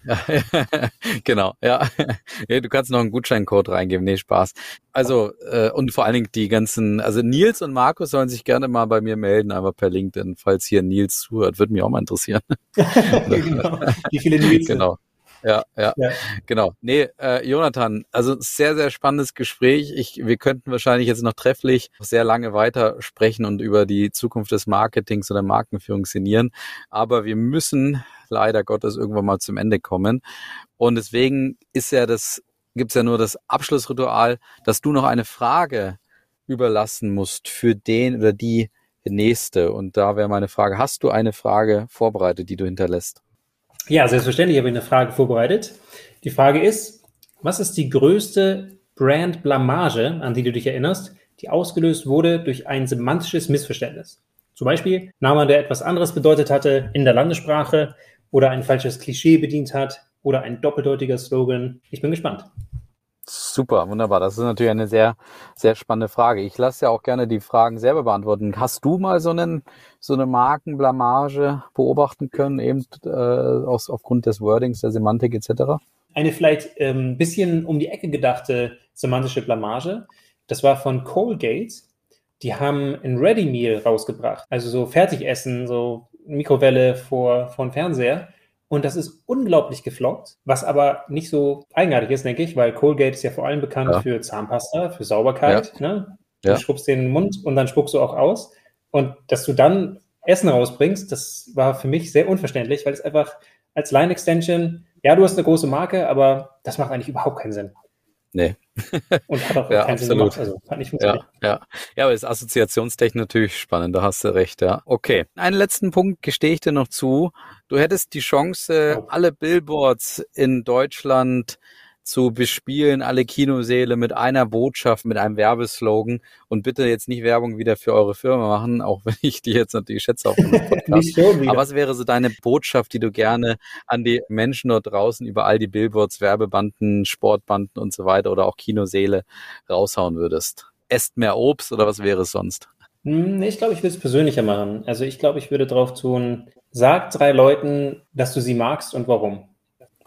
S3: [LAUGHS] genau, ja. [LAUGHS] Du kannst noch einen Gutscheincode reingeben. Nee, Spaß. Also, äh, und vor allen Dingen die ganzen, also Nils und Markus sollen sich gerne mal bei mir melden, aber per LinkedIn, falls hier Nils zuhört, würde mich auch mal interessieren. genau. Wie viele Nils? Genau. Ja, ja, ja, genau. Nee, äh, Jonathan, also sehr, sehr spannendes Gespräch. Ich, wir könnten wahrscheinlich jetzt noch trefflich sehr lange weiter sprechen und über die Zukunft des Marketings oder Markenführung sinnieren. Aber wir müssen leider Gottes irgendwann mal zum Ende kommen. Und deswegen ist ja das, gibt's ja nur das Abschlussritual, dass du noch eine Frage überlassen musst für den oder die nächste. Und da wäre meine Frage, hast du eine Frage vorbereitet, die du hinterlässt?
S1: Ja, selbstverständlich habe ich eine Frage vorbereitet. Die Frage ist, was ist die größte Brand-Blamage, an die du dich erinnerst, die ausgelöst wurde durch ein semantisches Missverständnis? Zum Beispiel Name, der etwas anderes bedeutet hatte in der Landessprache oder ein falsches Klischee bedient hat oder ein doppeldeutiger Slogan. Ich bin gespannt.
S3: Super, wunderbar. Das ist natürlich eine sehr, sehr spannende Frage. Ich lasse ja auch gerne die Fragen selber beantworten. Hast du mal so einen, so eine Markenblamage beobachten können, eben äh, aus, aufgrund des Wordings, der Semantik etc.?
S1: Eine vielleicht ein ähm, bisschen um die Ecke gedachte semantische Blamage. Das war von Colgate. Die haben ein Ready Meal rausgebracht, also so Fertigessen, so Mikrowelle vor, vor dem Fernseher. Und das ist unglaublich gefloppt, was aber nicht so eigenartig ist, denke ich, weil Colgate ist ja vor allem bekannt ja. für Zahnpasta, für Sauberkeit. Ja. Ne? Du ja. schrubbst den Mund und dann spuckst du auch aus. Und dass du dann Essen rausbringst, das war für mich sehr unverständlich, weil es einfach als Line-Extension, ja, du hast eine große Marke, aber das macht eigentlich überhaupt keinen Sinn.
S3: Nee. [LAUGHS]
S1: Und hat auch ja, keinen absolut. Sinn gemacht. Also hat nicht
S3: funktioniert. Ja, ja. ja, aber ist assoziationstechnisch natürlich spannend, da hast du recht, ja. Okay. Einen letzten Punkt gestehe ich dir noch zu. Du hättest die Chance, oh. alle Billboards in Deutschland zu bespielen, alle Kinoseele mit einer Botschaft, mit einem Werbeslogan und bitte jetzt nicht Werbung wieder für eure Firma machen, auch wenn ich die jetzt natürlich schätze auf dem [LAUGHS] Podcast. Aber was wäre so deine Botschaft, die du gerne an die Menschen dort draußen über all die Billboards, Werbebanden, Sportbanden und so weiter oder auch Kinoseele raushauen würdest? Esst mehr Obst oder was wäre es sonst?
S1: Hm, ich glaube, ich will es persönlicher machen. Also ich glaube, ich würde drauf tun, sag drei Leuten, dass du sie magst und warum.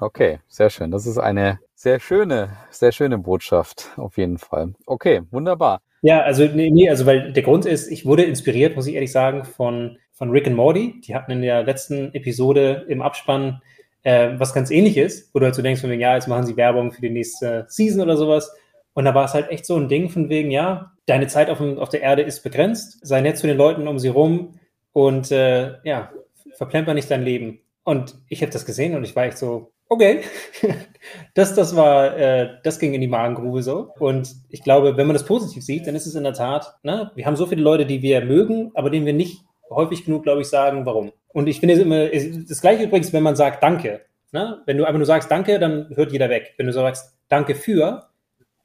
S3: Okay, sehr schön. Das ist eine sehr schöne, sehr schöne Botschaft, auf jeden Fall. Okay, wunderbar.
S1: Ja, also nee, nee, also weil der Grund ist, ich wurde inspiriert, muss ich ehrlich sagen, von, von Rick and Morty. Die hatten in der letzten Episode im Abspann äh, was ganz ähnliches, wo du halt so denkst, von wegen, ja, jetzt machen sie Werbung für die nächste Season oder sowas. Und da war es halt echt so ein Ding von wegen, ja, deine Zeit auf, auf der Erde ist begrenzt, sei nett zu den Leuten um sie rum und äh, ja, verplemper nicht dein Leben. Und ich habe das gesehen und ich war echt so, okay, [LAUGHS] das, das war, äh, das ging in die Magengrube so. Und ich glaube, wenn man das positiv sieht, dann ist es in der Tat, ne, wir haben so viele Leute, die wir mögen, aber denen wir nicht häufig genug, glaube ich, sagen, warum. Und ich finde es immer, das gleiche übrigens, wenn man sagt Danke. Ne? Wenn du einfach nur sagst Danke, dann hört jeder weg. Wenn du sagst Danke für,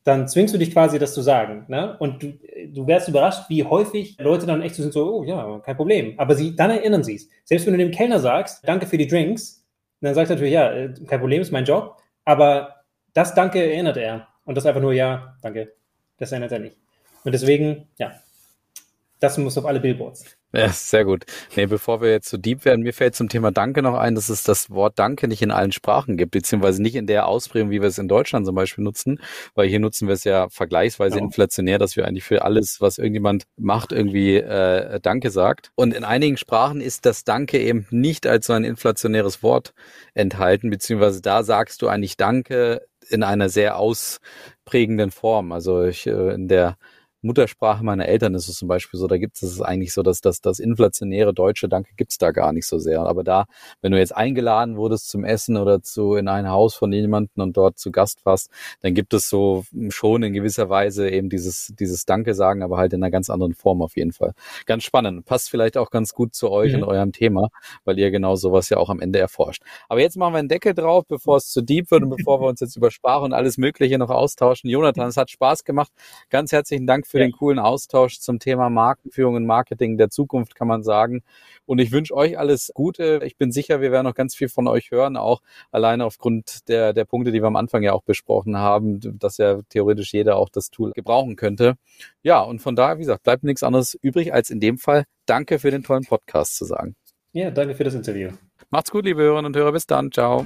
S1: dann zwingst du dich quasi, das zu sagen. Ne? Und du, du wärst überrascht, wie häufig Leute dann echt so sind, so, oh ja, kein Problem. Aber sie, dann erinnern sie es. Selbst wenn du dem Kellner sagst, danke für die Drinks, dann sagt er natürlich, ja, äh, kein Problem, ist mein Job. Aber das Danke erinnert er. Und das einfach nur, ja, danke. Das erinnert er nicht. Und deswegen, ja, das muss auf alle Billboards. [LAUGHS]
S3: Ja, sehr gut. Nee, bevor wir jetzt zu so deep werden, mir fällt zum Thema Danke noch ein, dass es das Wort Danke nicht in allen Sprachen gibt, beziehungsweise nicht in der Ausprägung, wie wir es in Deutschland zum Beispiel nutzen, weil hier nutzen wir es ja vergleichsweise genau. inflationär, dass wir eigentlich für alles, was irgendjemand macht, irgendwie äh, Danke sagt. Und in einigen Sprachen ist das Danke eben nicht als so ein inflationäres Wort enthalten, beziehungsweise da sagst du eigentlich Danke in einer sehr ausprägenden Form. Also ich, äh, in der Muttersprache meiner Eltern ist es zum Beispiel so, da gibt es eigentlich so, dass das, das inflationäre deutsche Danke gibt's da gar nicht so sehr. Aber da, wenn du jetzt eingeladen wurdest zum Essen oder zu in ein Haus von jemandem und dort zu Gast warst, dann gibt es so schon in gewisser Weise eben dieses, dieses Danke sagen, aber halt in einer ganz anderen Form auf jeden Fall. Ganz spannend. Passt vielleicht auch ganz gut zu euch mhm. und eurem Thema, weil ihr genau sowas ja auch am Ende erforscht. Aber jetzt machen wir einen Deckel drauf, bevor es zu deep wird und bevor wir uns jetzt über Sprache und alles Mögliche noch austauschen. Jonathan, es hat Spaß gemacht. Ganz herzlichen Dank für ja. den coolen Austausch zum Thema Markenführung und Marketing der Zukunft, kann man sagen. Und ich wünsche euch alles Gute. Ich bin sicher, wir werden noch ganz viel von euch hören, auch alleine aufgrund der, der Punkte, die wir am Anfang ja auch besprochen haben, dass ja theoretisch jeder auch das Tool gebrauchen könnte. Ja, und von daher, wie gesagt, bleibt nichts anderes übrig, als in dem Fall Danke für den tollen Podcast zu sagen.
S1: Ja, danke für das Interview.
S3: Macht's gut, liebe Hörerinnen und Hörer. Bis dann. Ciao.